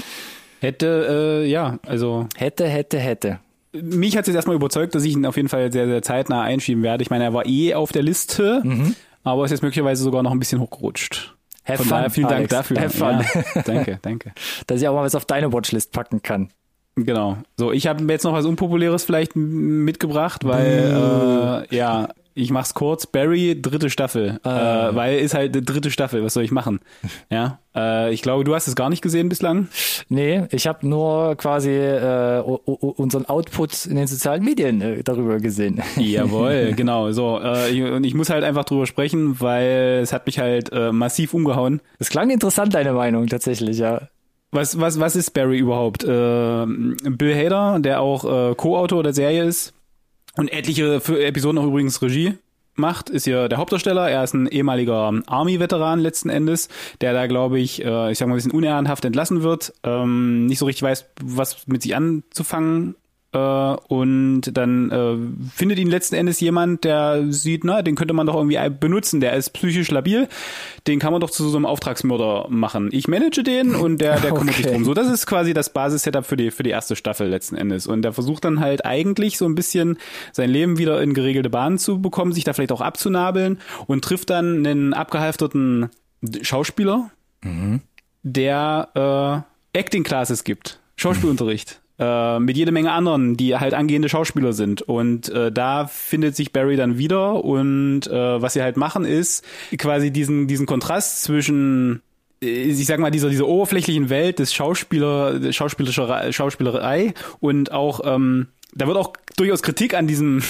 Hätte, äh, ja, also Hätte, hätte, hätte. mich hat es jetzt erstmal überzeugt, dass ich ihn auf jeden Fall sehr, sehr zeitnah einschieben werde. Ich meine, er war eh auf der Liste, aber ist jetzt möglicherweise sogar noch ein bisschen hochgerutscht. Have Von fun, daher vielen Alex. Dank dafür. Have fun. Ja, [LAUGHS] danke, danke. Dass ich auch mal was auf deine Watchlist packen kann. Genau. So, ich habe mir jetzt noch was Unpopuläres vielleicht mitgebracht, weil äh, ja, ich mach's kurz. Barry, dritte Staffel, äh, weil ist halt die dritte Staffel. Was soll ich machen? [LAUGHS] Ja, äh, ich glaube, du hast es gar nicht gesehen bislang. Nee, ich habe nur quasi äh, unseren Output in den sozialen Medien äh, darüber gesehen. [LAUGHS] Jawohl, genau. So äh, ich, und ich muss halt einfach drüber sprechen, weil es hat mich halt äh, massiv umgehauen. Das klang interessant, deine Meinung, tatsächlich, ja. Was, was, was ist Barry überhaupt? Äh, Bill Hader, der auch äh, Co-Autor der Serie ist und etliche Episoden auch übrigens Regie macht, ist hier der Hauptdarsteller. Er ist ein ehemaliger Army-Veteran letzten Endes, der da, glaube ich, äh, ich sag mal, ein bisschen unehrenhaft entlassen wird, ähm, nicht so richtig weiß, was mit sich anzufangen und dann äh, findet ihn letzten Endes jemand, der sieht, na, den könnte man doch irgendwie benutzen, der ist psychisch labil, den kann man doch zu so einem Auftragsmörder machen. Ich manage den und der, der kümmert sich Okay. drum. So, das ist quasi das Basis-Setup für die, für die erste Staffel letzten Endes. Und der versucht dann halt eigentlich so ein bisschen sein Leben wieder in geregelte Bahnen zu bekommen, sich da vielleicht auch abzunabeln und trifft dann einen abgehalfterten Schauspieler, der äh, Acting-Classes gibt, Schauspielunterricht. Äh, mit jede Menge anderen, die halt angehende Schauspieler sind. Und äh, da findet sich Barry dann wieder. Und äh, was sie halt machen, ist quasi diesen, diesen Kontrast zwischen äh, ich sag mal, dieser, dieser oberflächlichen Welt des Schauspieler, Schauspielerischer, Schauspielerei und auch, ähm, da wird auch durchaus Kritik an diesem,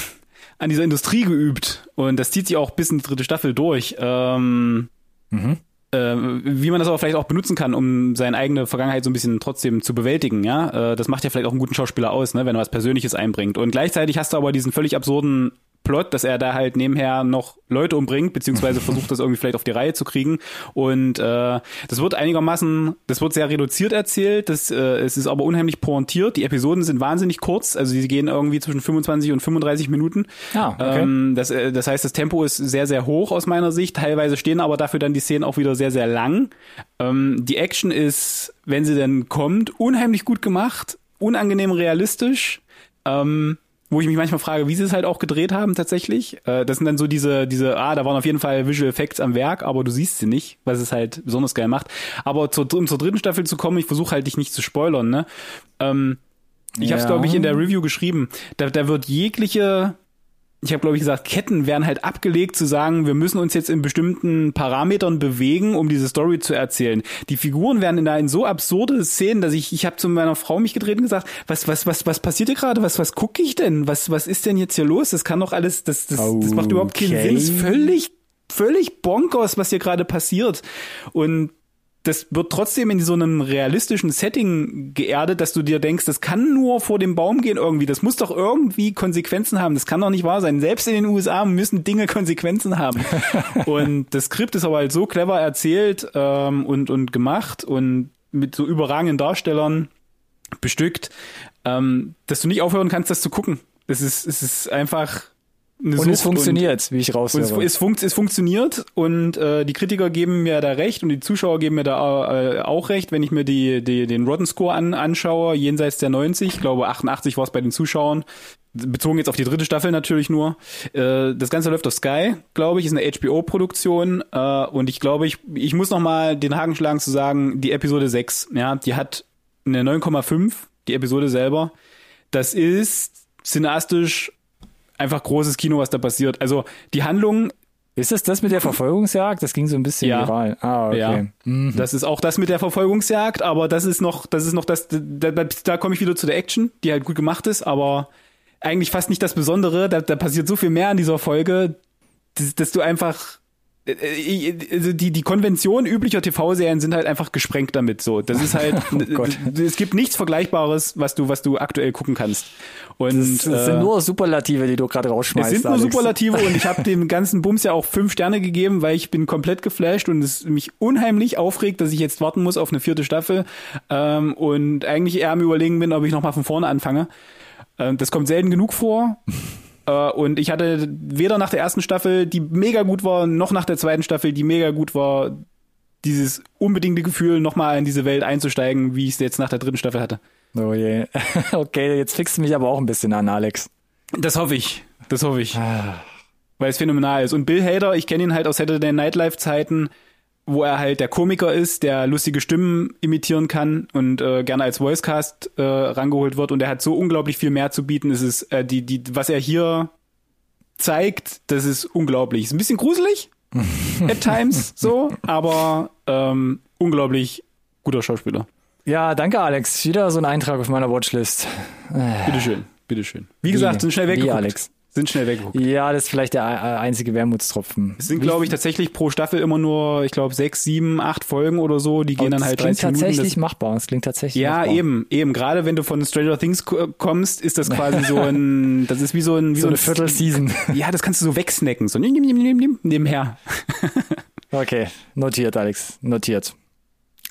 an dieser Industrie geübt. Und das zieht sich auch bis in die dritte Staffel durch. Ähm, äh, wie man das aber vielleicht auch benutzen kann, um seine eigene Vergangenheit so ein bisschen trotzdem zu bewältigen, ja. Äh, das macht ja vielleicht auch einen guten Schauspieler aus, ne, wenn er was Persönliches einbringt. Und gleichzeitig hast du aber diesen völlig absurden Plot, dass er da halt nebenher noch Leute umbringt, beziehungsweise versucht, das irgendwie vielleicht auf die Reihe zu kriegen. Und äh, das wird einigermaßen, das wird sehr reduziert erzählt, das, äh, es ist aber unheimlich pointiert. Die Episoden sind wahnsinnig kurz, also sie gehen irgendwie zwischen 25 und 35 Minuten. Ah, okay. ähm, das, äh, das heißt, das Tempo ist sehr, sehr hoch aus meiner Sicht. Teilweise stehen aber dafür dann die Szenen auch wieder sehr, sehr lang. Ähm, die Action ist, wenn sie denn kommt, unheimlich gut gemacht, unangenehm realistisch. Ähm, wo ich mich manchmal frage, wie sie es halt auch gedreht haben tatsächlich. Äh, das sind dann so diese, diese, ah, da waren auf jeden Fall Visual Effects am Werk, aber du siehst sie nicht, was es halt besonders geil macht. Aber zur, um zur dritten Staffel zu kommen, ich versuche halt dich nicht zu spoilern, ne? Ähm, ich habe es, Ja. glaube ich, in der Review geschrieben. Da, da wird jegliche ich habe glaube ich gesagt, Ketten werden halt abgelegt zu sagen, wir müssen uns jetzt in bestimmten Parametern bewegen, um diese Story zu erzählen. Die Figuren werden in, da in so absurde Szenen, dass ich ich habe zu meiner Frau mich gedreht und gesagt, was was was was passiert hier gerade? Was was gucke ich denn? Was was ist denn jetzt hier los? Das kann doch alles das das, das macht überhaupt keinen Okay. Sinn. Das ist völlig völlig bonkers, was hier gerade passiert. Und das wird trotzdem in so einem realistischen Setting geerdet, dass du dir denkst, das kann nur vor dem Baum gehen irgendwie. Das muss doch irgendwie Konsequenzen haben. Das kann doch nicht wahr sein. Selbst in den USA müssen Dinge [LAUGHS] Konsequenzen haben. und das Skript ist aber halt so clever erzählt ähm, und, und gemacht und mit so überragenden Darstellern bestückt, ähm, dass du nicht aufhören kannst, das zu gucken. Es ist, es ist einfach eine Und es funktioniert, wie ich und es, raushöre. es, funkt, es funktioniert und äh, die Kritiker geben mir da recht und die Zuschauer geben mir da äh, auch recht, wenn ich mir die, die, den Rotten Score an, anschaue, jenseits der 90, ich glaube 88 war es bei den Zuschauern, bezogen jetzt auf die dritte Staffel natürlich nur. Äh, das Ganze läuft auf Sky, glaube ich, ist eine HBO-Produktion äh, und ich glaube, ich, ich muss noch mal den Haken schlagen zu sagen, die Episode 6, ja, die hat eine 9,5, die Episode selber. Das ist cineastisch einfach großes Kino, was da passiert. Also die Handlung ist es das mit der Verfolgungsjagd? Das ging so ein bisschen Ja. viral. Ah, okay. Ja, das ist auch das mit der Verfolgungsjagd, aber das ist noch, das ist noch das, da, da, da komme ich wieder zu der Action, die halt gut gemacht ist, aber eigentlich fast nicht das Besondere. Da, da passiert so viel mehr in dieser Folge, dass, dass du einfach also die die Konvention üblicher TV-Serien sind halt einfach gesprengt damit so. Das ist halt [LAUGHS] Oh es gibt nichts vergleichbares, was du was du aktuell gucken kannst. Und Das, das äh, sind nur Superlative, die du gerade rausschmeißt. es sind nur Alex. Superlative und ich habe [LAUGHS] dem ganzen Bums ja auch fünf Sterne gegeben, weil ich bin komplett geflasht und es mich unheimlich aufregt, dass ich jetzt warten muss auf eine vierte Staffel ähm, und eigentlich eher am überlegen bin, ob ich noch mal von vorne anfange. Ähm, das kommt selten genug vor. [LAUGHS] Äh, und ich hatte weder nach der ersten Staffel, die mega gut war, noch nach der zweiten Staffel, die mega gut war, dieses unbedingte Gefühl, nochmal in diese Welt einzusteigen, wie ich es jetzt nach der dritten Staffel hatte. Oh je. [LAUGHS] Okay, jetzt fixt du mich aber auch ein bisschen an, Alex. Das hoffe ich. Das hoffe ich. Ah. Weil es phänomenal ist. Und Bill Hader, ich kenne ihn halt aus Saturday Night Live Zeiten, wo er halt der Komiker ist, der lustige Stimmen imitieren kann und äh, gerne als Voicecast äh, rangeholt wird. Und er hat so unglaublich viel mehr zu bieten. Es ist äh, die die was er hier zeigt, das ist unglaublich. Ist ein bisschen gruselig [LAUGHS] at times so, aber ähm, unglaublich guter Schauspieler. Ja, danke, Alex. Wieder so ein Eintrag auf meiner Watchlist. Bitteschön, bitteschön. Wie gesagt, sind schnell Wie, weggeguckt. Alex. Sind schnell weggeguckt. Ja, das ist vielleicht der einzige Wermutstropfen. Es sind, glaube ich, tatsächlich pro Staffel immer nur, ich glaube, sechs, sieben, acht Folgen oder so. Die gehen dann halt klingt 30 Minuten. tatsächlich Das, machbar. Das klingt tatsächlich ja, machbar. eben, eben. Gerade wenn du von Stranger Things ko- kommst, ist das quasi so ein, [LAUGHS] das ist wie so ein, wie So eine ein Viertelseason. [LAUGHS] Ja, das kannst du so wegsnacken, so nimm, nimm, nimm, nimm, nimm, nebenher. Okay, notiert, Alex. Notiert.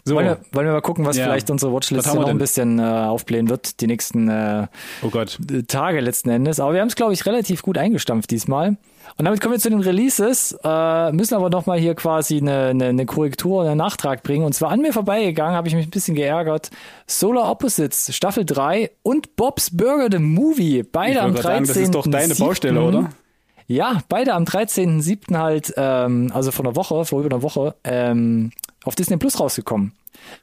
So, Wollen, wir, wollen wir mal gucken, was Ja. vielleicht unsere Watchlist noch ein bisschen äh, aufblähen wird, die nächsten äh, oh Gott. Tage letzten Endes. Aber wir haben es, glaube ich, relativ gut eingestampft diesmal. Und damit kommen wir zu den Releases, äh, müssen aber nochmal hier quasi eine, eine, eine Korrektur oder einen Nachtrag bringen. Und zwar an mir vorbeigegangen, habe ich mich ein bisschen geärgert. Solar Opposites, Staffel 3 und Bob's Burger, the Movie. Beide am wollte gerade 13. sagen, das ist doch deine Baustelle, oder? Ja, beide am 13.07. halt, ähm, also vor einer Woche, vor über einer Woche, ähm, auf Disney Plus rausgekommen.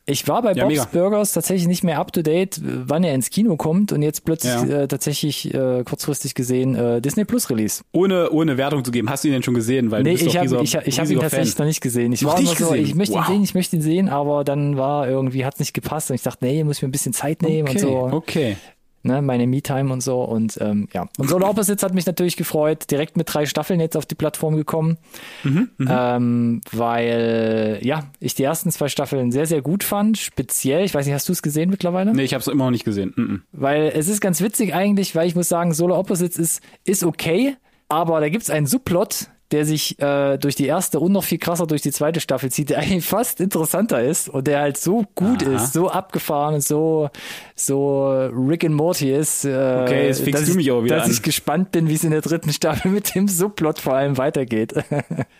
Ich war bei Ja, Bob's mega. Burgers tatsächlich nicht mehr up to date, wann er ins Kino kommt und jetzt plötzlich Ja. äh, tatsächlich äh, kurzfristig gesehen äh, Disney Plus Release. Ohne, ohne Wertung zu geben. Hast du ihn denn schon gesehen? Weil Nee, ich habe ich, ich hab ihn tatsächlich Fan. noch nicht gesehen. Ich Noch war nicht so, gesehen? ich möchte ihn Wow. sehen, ich möchte ihn sehen, aber dann war irgendwie hat's nicht gepasst und ich dachte, nee, muss ich mir ein bisschen Zeit nehmen Okay, und so. okay. Ne, meine Me-Time und so. Und ähm, ja. Und Solar Opposites hat mich natürlich gefreut. Direkt mit drei Staffeln jetzt auf die Plattform gekommen. Mhm, ähm, weil, ja, ich die ersten zwei Staffeln sehr, sehr gut fand. Speziell, ich weiß nicht, hast du es gesehen mittlerweile? Nee, ich habe es immer noch nicht gesehen. Mm Weil es ist ganz witzig eigentlich, weil ich muss sagen, Solar Opposites ist, ist okay, aber da gibt's einen Subplot, der sich äh, durch die erste und noch viel krasser durch die zweite Staffel zieht, der [LAUGHS] eigentlich fast interessanter ist und der halt so gut Aha. ist, so abgefahren und so so Rick and Morty ist. Äh, Okay, jetzt fickst dass du ich- mich aber wieder Dass an. ich gespannt bin, wie es in der dritten Staffel mit dem Subplot vor allem weitergeht. [LAUGHS]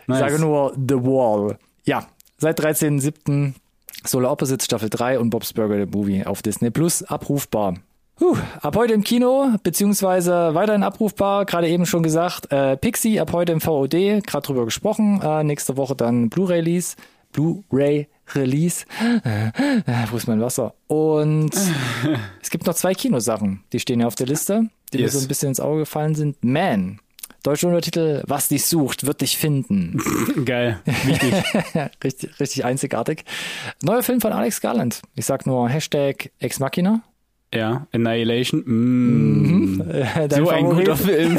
Ich Nice. sage nur The Wall. Ja, seit 13.07. Solar Opposites Staffel 3 und Bob's Burger the Movie auf Disney Plus abrufbar. Puh, ab heute im Kino, beziehungsweise weiterhin abrufbar, gerade eben schon gesagt, äh, Pixie ab heute im VOD, gerade drüber gesprochen, äh, nächste Woche dann Blu-ray-Release, Blu-ray-Release, äh, wo ist mein Wasser? Und [LAUGHS] es gibt noch zwei Kinosachen, die stehen ja auf der Liste, die Yes. mir so ein bisschen ins Auge gefallen sind. Man, deutscher Untertitel, was dich sucht, wird dich finden. [LAUGHS] Geil. Wichtig. [LAUGHS] richtig, richtig einzigartig. Neuer Film von Alex Garland. Ich sag nur Hashtag Ex Machina. Ja. Annihilation. Mm. Äh, [LAUGHS] dein So ein guter Film.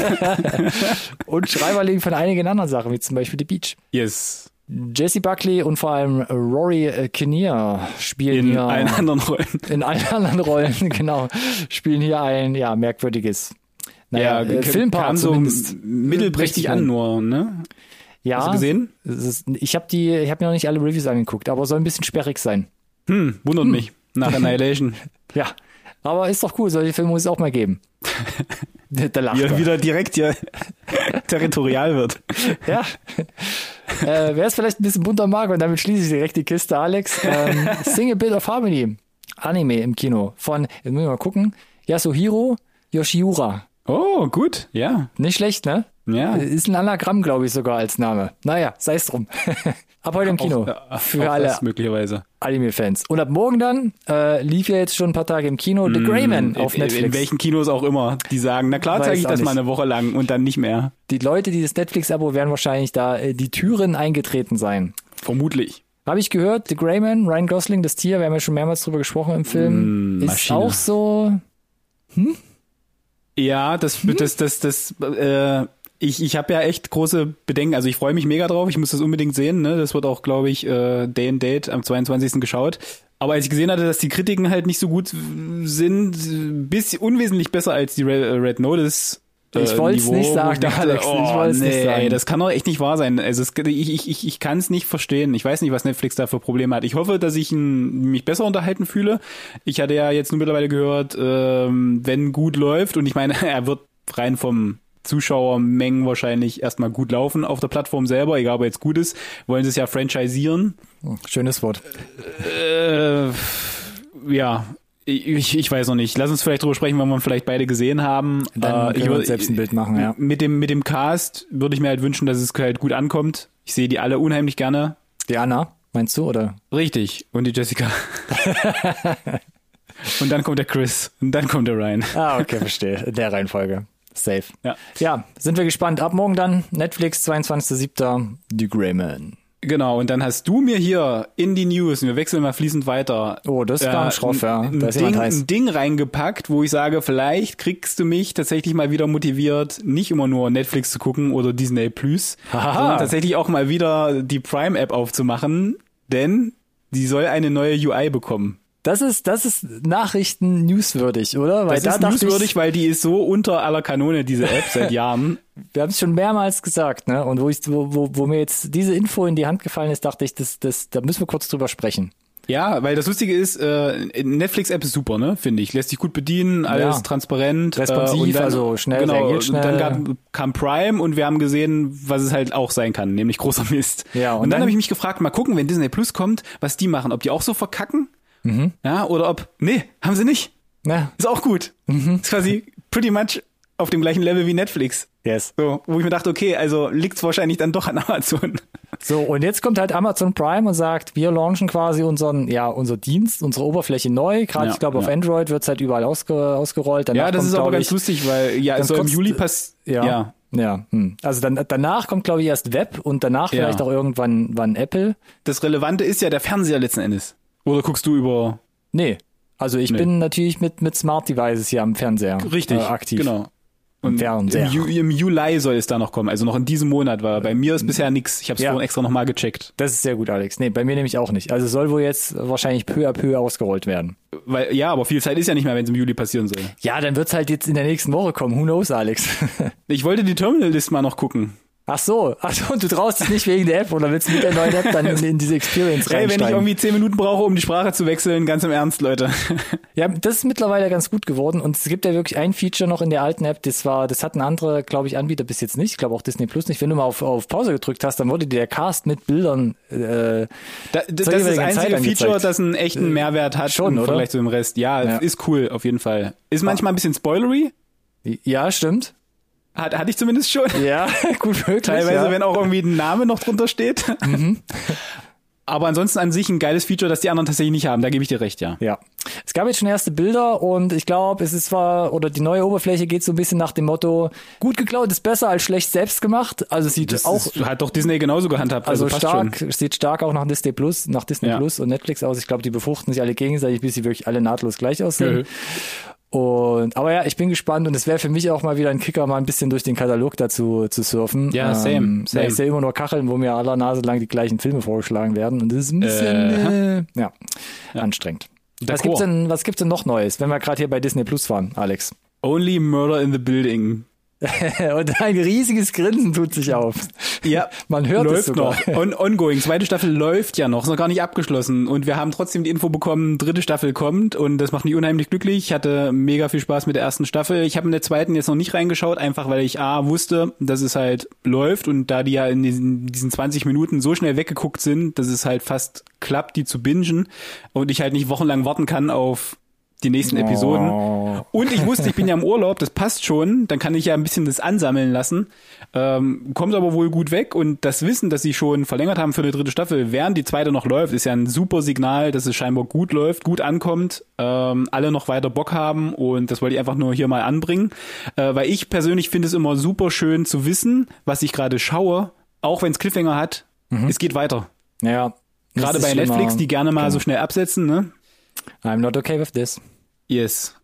[LAUGHS] Und Schreiberling von einigen anderen Sachen, wie zum Beispiel The Beach. yes. Jesse Buckley und vor allem Rory äh, Kinnear spielen In hier allen anderen Rollen. in allen [LAUGHS] anderen Rollen, genau, spielen hier ein ja merkwürdiges naja, äh, k- Filmpaar kam so mittelprächtig an nur, ne? Ja, Hast du gesehen? es Ist, ich habe die, ich habe mir noch nicht alle Reviews angeguckt, aber soll ein bisschen sperrig sein. Hm, wundert mich. Nach Annihilation. Ja, aber ist doch cool, solche Filme muss es auch mal geben. [LAUGHS] da lacht Wie er er. wieder direkt hier [LAUGHS] territorial wird. Ja. äh, Wer es vielleicht ein bisschen bunter mag, und damit schließe ich direkt die Kiste, Alex. Ähm, Sing a Bit of Harmony. Anime im Kino. Von, jetzt müssen wir mal gucken, Yasuhiro Yoshiura. Oh, gut. Ja. Nicht schlecht, ne? Ja. Ist ein Anagramm, glaube ich, sogar als Name. Naja, sei es drum. [LAUGHS] ab heute im Kino. Auch, für auch alle möglicherweise. Anime-Fans. Und ab morgen dann äh, lief ja jetzt schon ein paar Tage im Kino The Greyman auf Mm, in, Netflix. In welchen Kinos auch immer. Die sagen, na klar zeige ich das mal nicht. eine Woche lang und dann nicht mehr. die Leute, die das Netflix-Abo werden wahrscheinlich da äh, die Türen eingetreten sein. Vermutlich. Habe ich gehört, The Greyman, Ryan Gosling, das Tier, wir haben ja schon mehrmals drüber gesprochen im Film, Mm, ist Maschine. auch so, Ja, das, Hm? das, das, das, äh, ich, ich habe ja echt große Bedenken. Also ich freue mich mega drauf. Ich muss das unbedingt sehen. Ne? Das wird auch, glaube ich, äh, Day and Date am 22. geschaut. Aber als ich gesehen hatte, dass die Kritiken halt nicht so gut sind, bisschen unwesentlich besser als die Red, Red Notice. äh, Ich wollt's Niveau, nicht sagen, dachte, Alex, ich oh, wollt's nee, nicht sagen. Das kann doch echt nicht wahr sein. Also es, ich, ich, ich, ich kann es nicht verstehen. Ich weiß nicht, was Netflix da für Probleme hat. Ich hoffe, dass ich mich besser unterhalten fühle. Ich hatte ja jetzt nur mittlerweile gehört, ähm, wenn gut läuft und ich meine, [LAUGHS] er wird rein vom Zuschauermengen wahrscheinlich erstmal gut laufen auf der Plattform selber, egal ob jetzt gut ist, wollen sie es ja franchisierend. Schönes Wort. Äh, ja, ich, ich weiß noch nicht. Lass uns vielleicht drüber sprechen, wenn wir vielleicht beide gesehen haben. Dann äh, wir uns selbst ein Bild machen, ja. Mit dem, mit dem Cast würde ich mir halt wünschen, dass es halt gut ankommt. Ich sehe die alle unheimlich gerne. Die Anna, meinst du, oder? Richtig. Und die Jessica. [LAUGHS] und dann kommt der Chris. Und dann kommt der Ryan. Ah, okay, verstehe. In der Reihenfolge. Safe. Ja. Ja, sind wir gespannt. Ab morgen dann Netflix, 22.07. The Greyman. Genau, und dann hast du mir hier in die News, und wir wechseln mal fließend weiter. Oh, das kam schroff, ja. Ein, Da ist Ding, ein Ding reingepackt, wo ich sage, vielleicht kriegst du mich tatsächlich mal wieder motiviert, nicht immer nur Netflix zu gucken oder Disney Plus, sondern tatsächlich auch mal wieder die Prime-App aufzumachen, denn die soll eine neue UI bekommen. Das ist, das ist Nachrichten newswürdig, oder? Weil Das da ist newswürdig, ich, weil die ist so unter aller Kanone, diese App, seit [LAUGHS] Jahren. wir haben es schon mehrmals gesagt, ne? Und wo ich, wo, wo, wo mir jetzt diese Info in die Hand gefallen ist, dachte ich, das, das, da müssen wir kurz drüber sprechen. Ja, weil das Lustige ist, äh, Netflix-App ist super, ne, finde ich. Lässt sich gut bedienen, alles Ja. transparent. Responsiv, äh, und dann, also schnell, genau, reagiert schnell. Und dann gab, kam Prime und wir haben gesehen, was es halt auch sein kann, nämlich großer Mist. Ja, und, und dann, dann- habe ich mich gefragt, mal gucken, wenn Disney Plus kommt, was die machen. Ob die auch so verkacken? Mhm. Ja, oder ob, nee, haben sie nicht. Na, Ist auch gut. Mhm. Ist quasi pretty much auf dem gleichen Level wie Netflix. yes. So, wo ich mir dachte, okay, also liegt's wahrscheinlich dann doch an Amazon. So, und jetzt kommt halt Amazon Prime und sagt, wir launchen quasi unseren, ja, unser Dienst, unsere Oberfläche neu. Gerade, Ja, ich glaube, auf ja. Android wird's halt überall ausge, ausgerollt. Danach Ja, das kommt, ist aber ganz ich, lustig, weil ja, soll im Juli passieren. Ja. ja. Ja. Hm. Also dann, danach kommt, glaube ich, erst Web und danach Ja. vielleicht auch irgendwann wann Apple. Das Relevante ist ja der Fernseher letzten Endes. Oder guckst du über Nee. Also ich Nee. bin natürlich mit, mit Smart Devices hier am Fernseher richtig äh, aktiv. Genau. Und Fernseher. Im, Im Juli soll es da noch kommen, also noch in diesem Monat, weil bei mir ist bisher nix. Ich habe es Ja. vorhin extra nochmal gecheckt. Das ist sehr gut, Alex. Nee, bei mir nämlich auch nicht. Also soll wohl jetzt wahrscheinlich peu à peu ausgerollt werden. Weil, ja, aber viel Zeit ist ja nicht mehr, wenn es im Juli passieren soll. Ja, dann wird's halt jetzt in der nächsten Woche kommen. Who knows, Alex? [LAUGHS] Ich wollte die Terminal-List mal noch gucken. Ach so, ach so, und du traust dich nicht wegen der App oder willst du mit der neuen App dann in, in diese Experience Hey, wenn ich reinsteigen? irgendwie zehn Minuten brauche, um die Sprache zu wechseln, ganz im Ernst, Leute. [LAUGHS] Ja, das ist mittlerweile ganz gut geworden und es gibt ja wirklich ein Feature noch in der alten App, das war, das hatten andere, glaube ich, Anbieter bis jetzt nicht, ich glaube auch Disney Plus nicht. Wenn du mal auf, auf Pause gedrückt hast, dann wurde dir der Cast mit Bildern äh, Da, das ist das einzige. Feature, das einen echten Mehrwert hat schon, oder? Vergleich zu dem Rest. Ja, Ja. ist cool, auf jeden Fall. Ist manchmal ein bisschen spoilery. ja, stimmt. Hat, hatte ich zumindest schon. Ja, [LAUGHS] gut möglich. Teilweise, ja. Mhm. wenn auch irgendwie ein Name noch drunter steht. [LAUGHS] Aber ansonsten an sich ein geiles Feature, das die anderen tatsächlich nicht haben. Da gebe ich dir recht, ja. Ja. Es gab jetzt schon erste Bilder und ich glaube, es ist zwar, oder die neue Oberfläche geht so ein bisschen nach dem Motto, gut geklaut ist besser als schlecht selbst gemacht. Also sieht Das auch, ist, hat doch Disney genauso gehandhabt. also, Also, stark, schon. sieht stark auch nach Disney Plus, nach Disney Ja. Plus und Netflix aus. Ich glaube, die befruchten sich alle gegenseitig, bis sie wirklich alle nahtlos gleich aussehen. Mhm. Und, aber ja, ich bin gespannt und es wäre für mich auch mal wieder ein Kicker, mal ein bisschen durch den Katalog dazu zu surfen. Ja, same, Ja, same. ich sehe immer nur Kacheln, wo mir aller Nase lang die gleichen Filme vorgeschlagen werden und das ist ein bisschen, äh, ja, anstrengend. Was gibt's denn, was gibt's denn noch Neues, wenn wir gerade hier bei Disney Plus waren, Alex? Only Murder in the Building. [LAUGHS] und ein riesiges Grinsen tut sich auf. Ja, [LAUGHS] Man hört es läuft sogar. noch. On, ongoing. Zweite Staffel läuft ja noch, ist noch gar nicht abgeschlossen. Und wir haben trotzdem die Info bekommen, dritte Staffel kommt und das macht mich unheimlich glücklich. Ich hatte mega viel Spaß mit der ersten Staffel. Ich habe in der zweiten jetzt noch nicht reingeschaut, einfach weil ich A wusste, dass es halt läuft und da die ja in diesen, diesen 20 Minuten so schnell weggeguckt sind, dass es halt fast klappt, die zu bingen und ich halt nicht wochenlang warten kann auf die nächsten Episoden. Oh. Und ich wusste, ich bin ja im Urlaub, das passt schon, dann kann ich ja ein bisschen das ansammeln lassen. Ähm, kommt aber wohl gut weg und das Wissen, dass sie schon verlängert haben für eine dritte Staffel, während die zweite noch läuft, ist ja ein super Signal, dass es scheinbar gut läuft, gut ankommt, ähm, alle noch weiter Bock haben und das wollte ich einfach nur hier mal anbringen, äh, weil ich persönlich finde es immer super schön zu wissen, was ich gerade schaue, auch wenn es Cliffhanger hat, es geht weiter. Ja. Gerade bei. Netflix, die gerne mal Genau. so schnell absetzen, ne? I'm not okay with this. Yes.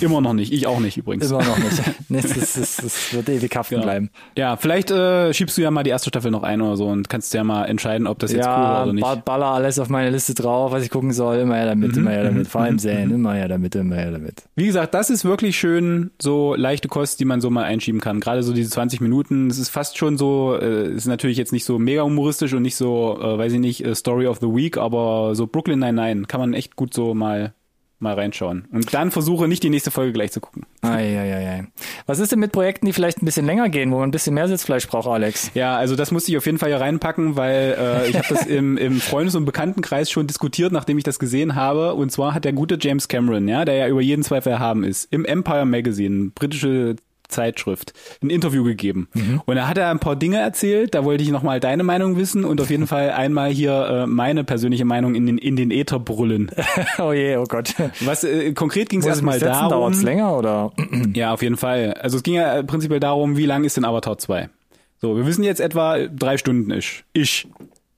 Immer noch nicht. Ich auch nicht übrigens. Immer noch nicht. [LAUGHS] Nee, das, das, das wird ewig haften Genau. bleiben. Ja, vielleicht äh, schiebst du ja mal die erste Staffel noch ein oder so und kannst ja mal entscheiden, ob das jetzt cool war Ja, oder nicht. ba- baller alles auf meine Liste drauf, was ich gucken soll. Immer her damit, Mhm, immer her damit. Vor allem sehen, immer her damit, immer her damit. Wie gesagt, das ist wirklich schön, so leichte Kost, die man so mal einschieben kann. Gerade so diese 20 Minuten, es ist fast schon so, äh, ist natürlich jetzt nicht so mega humoristisch und nicht so, äh, weiß ich nicht, äh, Story of the Week, aber so Brooklyn Nine-Nine kann man echt gut so mal mal reinschauen. Und dann versuche nicht die nächste Folge gleich zu gucken. Eieiei. Was ist denn mit Projekten, die vielleicht ein bisschen länger gehen, wo man ein bisschen mehr Sitzfleisch braucht, Alex? Ja, also das musste ich auf jeden Fall hier reinpacken, weil äh, ich habe das im, im Freundes- und Bekanntenkreis schon diskutiert, nachdem ich das gesehen habe. Und zwar hat der gute James Cameron, ja, der ja über jeden Zweifel erhaben ist, im Empire Magazine, britische Zeitschrift ein Interview gegeben. Mhm. Und da hat er ein paar Dinge erzählt, da wollte ich nochmal deine Meinung wissen und auf jeden [LAUGHS] Fall einmal hier äh, meine persönliche Meinung in den, in den Äther brüllen. [LAUGHS] oh je, oh Gott. Was äh, konkret ging es erstmal darum. Dauert's länger oder? ja, auf jeden Fall. Also es ging ja prinzipiell darum, wie lang ist denn Avatar 2? So, wir wissen jetzt etwa drei Stunden ist. Ich.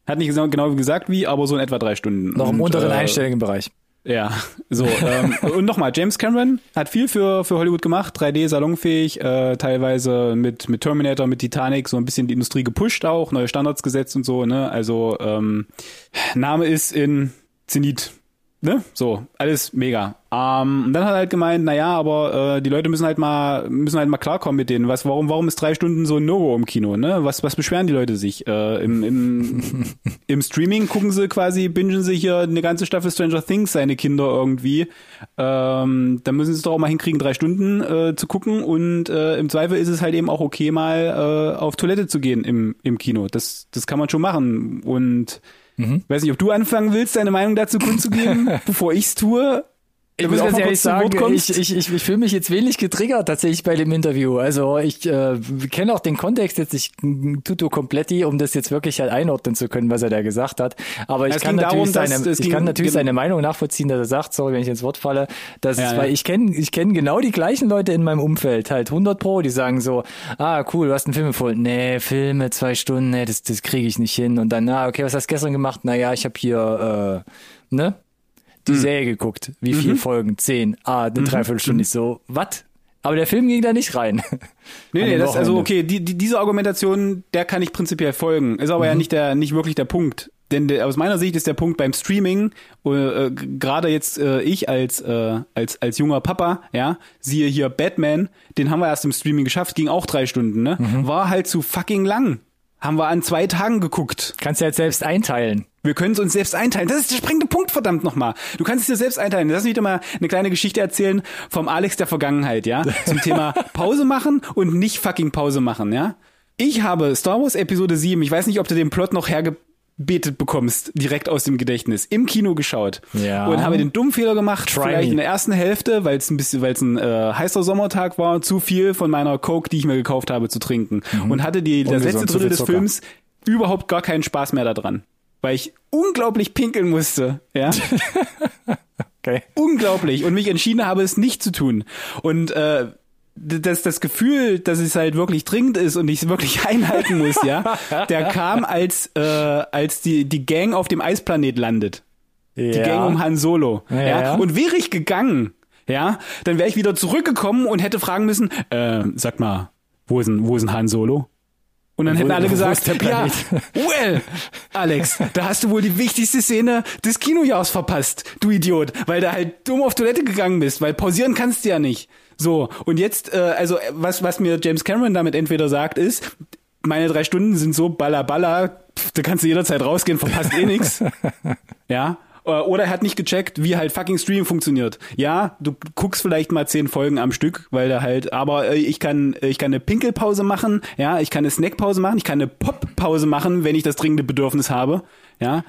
Hat nicht genau gesagt wie, aber so in etwa drei Stunden. Noch im und, unteren äh, einstelligen Bereich. Ja, so. ähm, [LAUGHS] und nochmal, James Cameron hat viel für, für Hollywood gemacht, 3D salonfähig, äh, teilweise mit, mit Terminator, mit Titanic so ein bisschen die Industrie gepusht auch, neue Standards gesetzt und so, ne? Also ähm, Name ist in Zenit ne? So, alles mega. Ähm, und dann hat er halt gemeint, naja, aber äh, die Leute müssen halt mal müssen halt mal klarkommen mit denen. Was, warum, warum ist drei Stunden so ein No-Go im Kino, ne? Was, was beschweren die Leute sich? Äh, im, im, [LAUGHS] Im Streaming gucken sie quasi, bingen sie hier eine ganze Staffel Stranger Things, seine Kinder irgendwie. Ähm, dann müssen sie es doch auch mal hinkriegen, drei Stunden äh, zu gucken und äh, im Zweifel ist es halt eben auch okay, mal äh, auf Toilette zu gehen im, im Kino. Das, das kann man schon machen. Und Mhm. Weiß nicht, ob du anfangen willst, deine Meinung dazu kundzugeben, [LAUGHS] bevor ich's tue. Ich muss ganz ehrlich sagen, ich, ich, ich, ich fühle mich jetzt wenig getriggert tatsächlich bei dem Interview. Also ich äh, kenne auch den Kontext jetzt nicht tuto kompletti, um das jetzt wirklich halt einordnen zu können, was er da gesagt hat. Aber ich es kann natürlich, darum, seine, ich kann natürlich seine Meinung nachvollziehen, dass er sagt, sorry, wenn ich ins Wort falle, dass ja, es, weil ja. ich kenne ich kenne genau die gleichen Leute in meinem Umfeld, halt 100 pro, die sagen so, ah cool, du hast einen Film empfohlen. Nee, Filme, zwei Stunden, nee, das, das kriege ich nicht hin. Und dann, ah okay, was hast du gestern gemacht? Naja, ich habe hier, äh, ne? Die hm. Serie geguckt. Wie viele mhm. Folgen? Zehn. Ah, eine mhm. Dreiviertelstunde. Mhm. Ich so, was? Aber der Film ging da nicht rein. Nee, [LAUGHS] nee, das, also okay, die, die, diese Argumentation, der kann ich prinzipiell folgen. Ist aber mhm. ja nicht der, nicht wirklich der Punkt. Denn der, aus meiner Sicht ist der Punkt beim Streaming, äh, äh, gerade jetzt äh, ich als, äh, als, als junger Papa, ja, siehe hier Batman, den haben wir erst im Streaming geschafft, ging auch drei Stunden, ne? Mhm. War halt zu fucking lang. Haben wir an zwei Tagen geguckt. Kannst du jetzt selbst einteilen. Wir können es uns selbst einteilen. Das ist der springende Punkt, verdammt nochmal. Du kannst es dir selbst einteilen. Lass mich doch mal eine kleine Geschichte erzählen vom Alex der Vergangenheit, ja? Zum Thema [LAUGHS] Pause machen und nicht fucking Pause machen, ja? Ich habe Star Wars Episode 7, ich weiß nicht, ob du den Plot noch hergebetet bekommst, direkt aus dem Gedächtnis, im Kino geschaut. Ja. Und habe den dummen Fehler gemacht, Try vielleicht me. in der ersten Hälfte, weil es ein bisschen, weil es ein äh, heißer Sommertag war, zu viel von meiner Coke, die ich mir gekauft habe, zu trinken. Mhm. Und hatte die, das letzte Drittel des Films überhaupt gar keinen Spaß mehr daran weil ich unglaublich pinkeln musste, ja. [LAUGHS] okay. Unglaublich und mich entschieden habe, es nicht zu tun. Und äh, das, das Gefühl, dass es halt wirklich dringend ist und ich es wirklich [LAUGHS] einhalten muss, ja, der kam, als, äh, als die, die Gang auf dem Eisplanet landet. Ja. Die Gang um Han Solo. Ja, ja. Und wäre ich gegangen, ja, dann wäre ich wieder zurückgekommen und hätte fragen müssen, äh, sag mal, wo ist ein, wo ist ein Han Solo? Und dann hätten alle gesagt, ja, [LAUGHS] well, Alex, da hast du wohl die wichtigste Szene des Kinojahrs verpasst, du Idiot, weil du halt dumm auf Toilette gegangen bist, weil pausieren kannst du ja nicht. So, und jetzt, äh, also was, was mir James Cameron damit entweder sagt, ist, meine drei Stunden sind so balla balla, da kannst du jederzeit rausgehen, verpasst eh nix. [LAUGHS] Ja, äh, oder er hat nicht gecheckt, wie halt fucking Stream funktioniert. Ja, du guckst vielleicht mal zehn Folgen am Stück, weil da halt, aber äh, ich kann, ich kann eine Pinkelpause machen, ja, ich kann eine Snackpause machen, ich kann eine Poppause machen, wenn ich das dringende Bedürfnis habe, ja.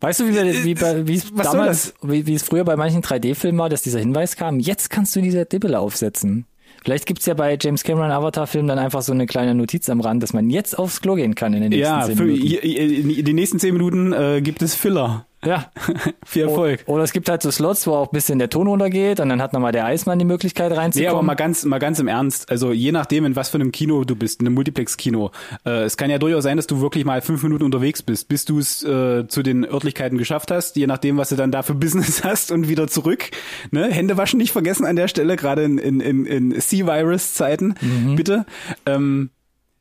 Weißt du, wie, wie, wie, wie es damals, wie, wie es früher bei manchen 3D-Filmen war, dass dieser Hinweis kam, jetzt kannst du diese Dibbel aufsetzen. Vielleicht gibt's ja bei James Cameron Avatar-Film dann einfach so eine kleine Notiz am Rand, dass man jetzt aufs Klo gehen kann in den nächsten ja, zehn Minuten. Ja, in den nächsten zehn Minuten äh, gibt es Filler. Ja. [LAUGHS] Viel Erfolg. Oder es gibt halt so Slots, wo auch ein bisschen der Ton runtergeht und dann hat nochmal der Eismann die Möglichkeit reinzukommen. Nee, aber mal ganz, mal ganz im Ernst. Also je nachdem, in was für einem Kino du bist, in einem Multiplex-Kino. Äh, es kann ja durchaus sein, dass du wirklich mal fünf Minuten unterwegs bist, bis du es äh, zu den Örtlichkeiten geschafft hast, je nachdem, was du dann da für [LAUGHS] Business hast und wieder zurück. Ne? Hände waschen nicht vergessen an der Stelle, gerade in, in, in, in C-Virus-Zeiten, mhm. bitte. Ähm,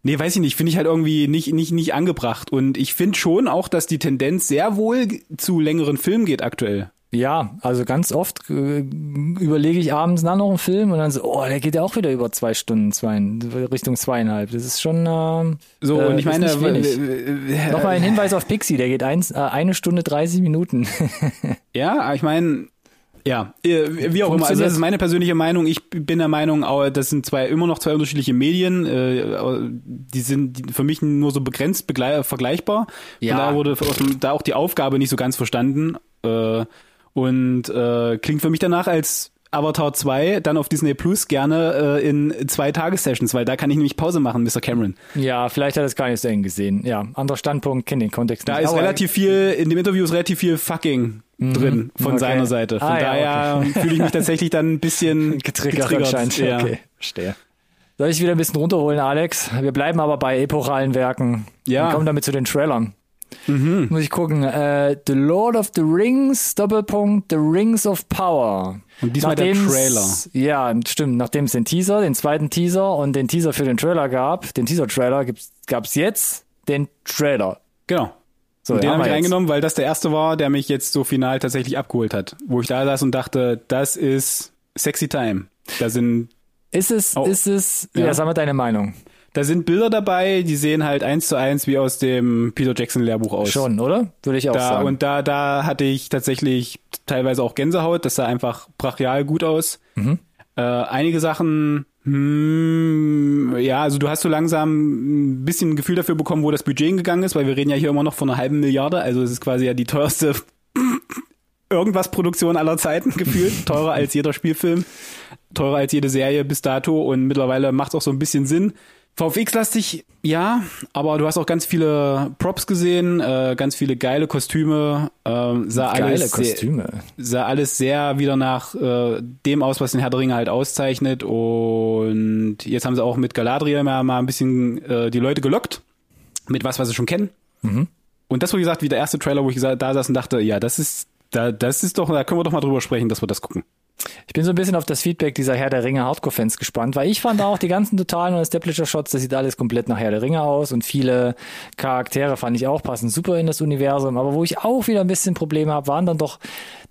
Nee, weiß ich nicht, finde ich halt irgendwie nicht, nicht, nicht angebracht. Und ich finde schon auch, dass die Tendenz sehr wohl zu längeren Filmen geht aktuell. Ja, also ganz oft äh, überlege ich abends nach noch einen Film und dann so, oh, der geht ja auch wieder über zwei Stunden, zwei, Richtung zweieinhalb. Das ist schon äh, so. Und ich meine, äh, nochmal ein [LAUGHS] Hinweis auf Pixie, der geht eins, äh, eine Stunde 30 Minuten. [LAUGHS] ja, ich meine, Ja, äh, wie auch immer. Also das ist meine persönliche Meinung. Ich bin der Meinung, das sind zwei immer noch zwei unterschiedliche Medien. Äh, die sind für mich nur so begrenzt vergleichbar. Ja. Von daher wurde da auch die Aufgabe nicht so ganz verstanden. Äh, und klingt für mich danach, als Avatar 2 dann auf Disney Plus gerne äh, in zwei Tagessessions, weil da kann ich nämlich Pause machen, Mr. Cameron. Ja, vielleicht hat er es gar nicht so eng gesehen. Ja, anderer Standpunkt, kenne den Kontext da nicht. Da ist relativ viel, in dem Interview ist relativ viel fucking mhm. drin von okay. seiner Seite. Von ah, daher ja, okay. [LAUGHS] fühle ich mich tatsächlich dann ein bisschen [LAUGHS] getriggert. getriggert. Ja. Okay, verstehe. Soll ich wieder ein bisschen runterholen, Alex? Wir bleiben aber bei epochalen Werken. Ja. Und kommen damit zu den Trailern. Mhm. Muss ich gucken. Äh, the Lord of the Rings, Doppelpunkt, The Rings of Power. Und diesmal der Trailer. Ja, stimmt. Nachdem es den Teaser, den zweiten Teaser und den Teaser für den Trailer gab, den Teaser-Trailer, gab es jetzt den Trailer. Genau. So, und den habe ich reingenommen, weil das der erste war, der mich jetzt so final tatsächlich abgeholt hat. Wo ich da saß und dachte, das ist sexy time. Da sind. Ist es, oh, ist es, ja, ja sag mal deine Meinung. Da sind Bilder dabei, die sehen halt eins zu eins wie aus dem Peter Jackson Lehrbuch aus. Schon, oder? Würde ich auch da, sagen. Und da, da hatte ich tatsächlich teilweise auch Gänsehaut. Das sah einfach brachial gut aus. Mhm. Äh, einige Sachen, hm, ja, also du hast so langsam ein bisschen ein Gefühl dafür bekommen, wo das Budget hingegangen ist, weil wir reden ja hier immer noch von einer halben Milliarde. Also es ist quasi ja die teuerste [LAUGHS] irgendwas Produktion aller Zeiten [LAUGHS] gefühlt. Teurer als jeder Spielfilm, teurer als jede Serie bis dato und mittlerweile macht es auch so ein bisschen Sinn VFX-lastig, ja, aber du hast auch ganz viele Props gesehen, äh, ganz viele geile Kostüme. Äh, sah geile alles Kostüme. Sehr, sah alles sehr wieder nach äh, dem aus, was den Herr der Ringe halt auszeichnet. Und jetzt haben sie auch mit Galadriel mal, mal ein bisschen äh, die Leute gelockt. Mit was, was sie schon kennen. Mhm. Und das, wo gesagt, wie der erste Trailer, wo ich da saß und dachte, ja, das ist, da, das ist doch, da können wir doch mal drüber sprechen, dass wir das gucken. Ich bin so ein bisschen auf das Feedback dieser Herr der Ringe Hardcore-Fans gespannt, weil ich fand auch die ganzen totalen und Establisher-Shots, das sieht alles komplett nach Herr der Ringe aus und viele Charaktere fand ich auch passen super in das Universum. Aber wo ich auch wieder ein bisschen Probleme habe, waren dann doch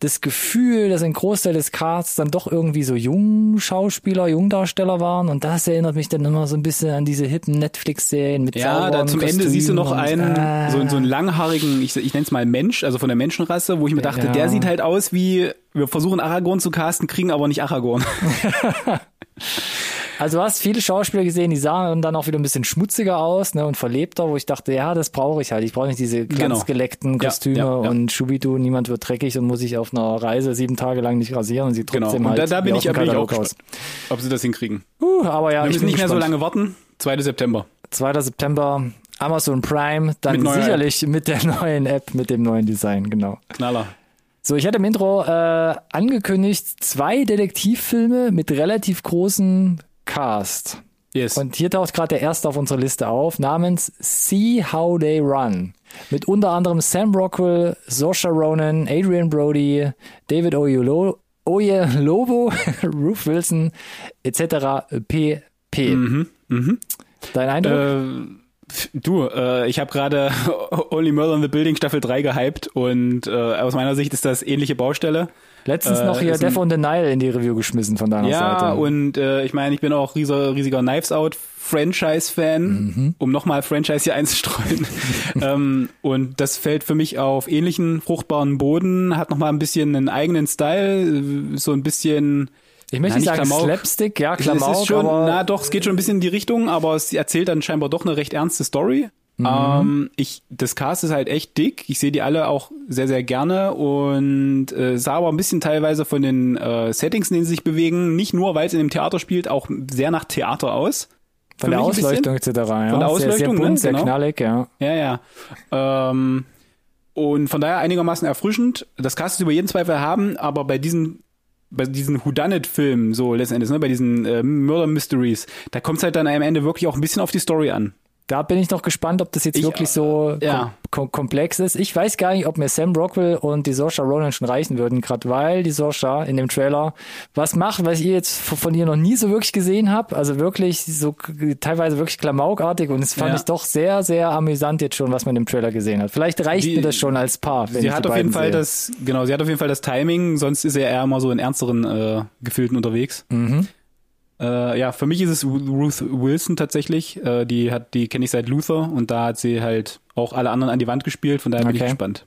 das Gefühl, dass ein Großteil des Casts dann doch irgendwie so Jungschauspieler, Jungdarsteller waren und das erinnert mich dann immer so ein bisschen an diese hippen Netflix-Serien mit Ja, da zum Ende siehst du noch einen, äh, so, so einen langhaarigen, ich, ich nenne es mal Mensch, also von der Menschenrasse, wo ich mir dachte, ja. der sieht halt aus wie wir versuchen Aragorn zu casten, kriegen aber nicht Aragorn. [LAUGHS] also du hast viele Schauspieler gesehen, die sahen dann auch wieder ein bisschen schmutziger aus ne, und verlebter, wo ich dachte, ja, das brauche ich halt. Ich brauche nicht diese glanzgeleckten genau. Kostüme ja, ja, ja. und Schubidu, niemand wird dreckig und muss sich auf einer Reise sieben Tage lang nicht rasieren und sieht genau. trotzdem genau. und halt da, da bin ich, bin ich auch aus. ob sie das hinkriegen. Uh, aber ja, wir müssen nicht gespannt. mehr so lange warten. 2. September. 2. September, Amazon Prime, dann mit sicherlich App. mit der [LAUGHS] neuen App, mit dem neuen Design, genau. Knaller. So, ich hatte im Intro äh, angekündigt, zwei Detektivfilme mit relativ großem Cast. Yes. Und hier taucht gerade der erste auf unserer Liste auf, namens See How They Run. Mit unter anderem Sam Rockwell, Saoirse Ronan, Adrian Brody, David Oyelowo, [LAUGHS] Ruth Wilson, etc. pp. Mhm, mh. Dein Eindruck? Äh Du, äh, ich habe gerade [LAUGHS] Only Murder in the Building Staffel 3 gehypt und äh, aus meiner Sicht ist das ähnliche Baustelle. Letztens äh, noch hier Death on the Nile in die Review geschmissen von deiner ja, Seite. Ja, und äh, ich meine, ich bin auch riesiger, riesiger Knives Out Franchise-Fan, mhm. um nochmal Franchise hier einzustreuen. [LAUGHS] ähm, und das fällt für mich auf ähnlichen fruchtbaren Boden, hat nochmal ein bisschen einen eigenen Style, so ein bisschen ich möchte nicht sagen Klamauk. Slapstick, ja, Klamauk, es ist schon, na doch, es geht schon ein bisschen in die Richtung, aber es erzählt dann scheinbar doch eine recht ernste Story. Mhm. Ähm, ich, das Cast ist halt echt dick. Ich sehe die alle auch sehr, sehr gerne und äh, sah aber ein bisschen teilweise von den äh, Settings, in denen sie sich bewegen, nicht nur, weil es in dem Theater spielt, auch sehr nach Theater aus. Von der Ausleuchtung etc. Ja. Von der Ausleuchtung, sehr, sehr bunt, ne? sehr genau. knallig, ja. Ja, ja. Ähm, und von daher einigermaßen erfrischend. Das Cast ist über jeden Zweifel haben, aber bei diesen bei diesen Whodunit-Filmen, so letzten ne, bei diesen äh, Murder Mysteries, da kommt es halt dann am Ende wirklich auch ein bisschen auf die Story an. Da bin ich noch gespannt, ob das jetzt ich, wirklich so äh, ja. kom komplex ist. Ich weiß gar nicht, ob mir Sam Rockwell und die Saoirse Ronan schon reichen würden, gerade weil die Saoirse in dem Trailer was macht, was ich jetzt von ihr noch nie so wirklich gesehen habe. Also wirklich so teilweise wirklich klamaukartig und es fand ja. ich doch sehr, sehr amüsant jetzt schon, was man im Trailer gesehen hat. Vielleicht reicht die, mir das schon als Paar. sie hat auf jeden Fall sehe. das, genau, sie hat auf jeden Fall das Timing, sonst ist er eher immer so in ernsteren äh, Gefilden unterwegs. Mhm. Äh, ja, für mich ist es Ruth Wilson tatsächlich. Äh, die hat, die kenne ich seit Luther und da hat sie halt auch alle anderen an die Wand gespielt. Von daher bin ich gespannt.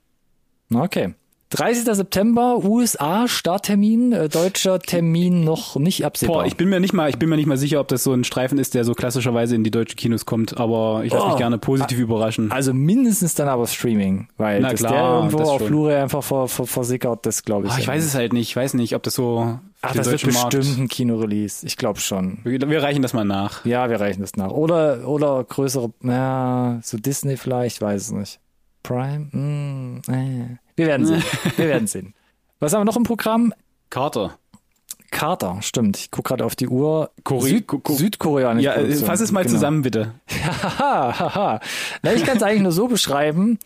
Okay. 30. September, USA, Starttermin, äh, deutscher Termin noch nicht absehbar. Boah, ich bin mir nicht mal, ich bin mir nicht mal sicher, ob das so ein Streifen ist, der so klassischerweise in die deutschen Kinos kommt, aber ich lasse Oh. mich gerne positiv überraschen. Also mindestens dann aber Streaming, weil Na dass klar, der irgendwo das auf. Blu-ray einfach ver, ver, versickert, das glaube ich. Ah, ich weiß es halt nicht, ich weiß nicht, ob das so Ach, das wird deutschen Markt. bestimmt ein Kinorelease. Ich glaube schon. Wir, wir reichen das mal nach. Ja, wir reichen das nach. Oder, oder größere, ja, so Disney vielleicht, weiß es nicht. Prime? Hm, äh. Wir werden sehen. [LAUGHS] Wir werden sehen. Was haben wir noch im Programm? Carter. Carter, stimmt. Ich gucke gerade auf die Uhr. Kore- Süd Ko- Ko- Südkoreanische Ja, äh, Produktion. fass es mal Genau. zusammen, bitte. [LAUGHS] Haha, haha. Ich kann es eigentlich nur so beschreiben.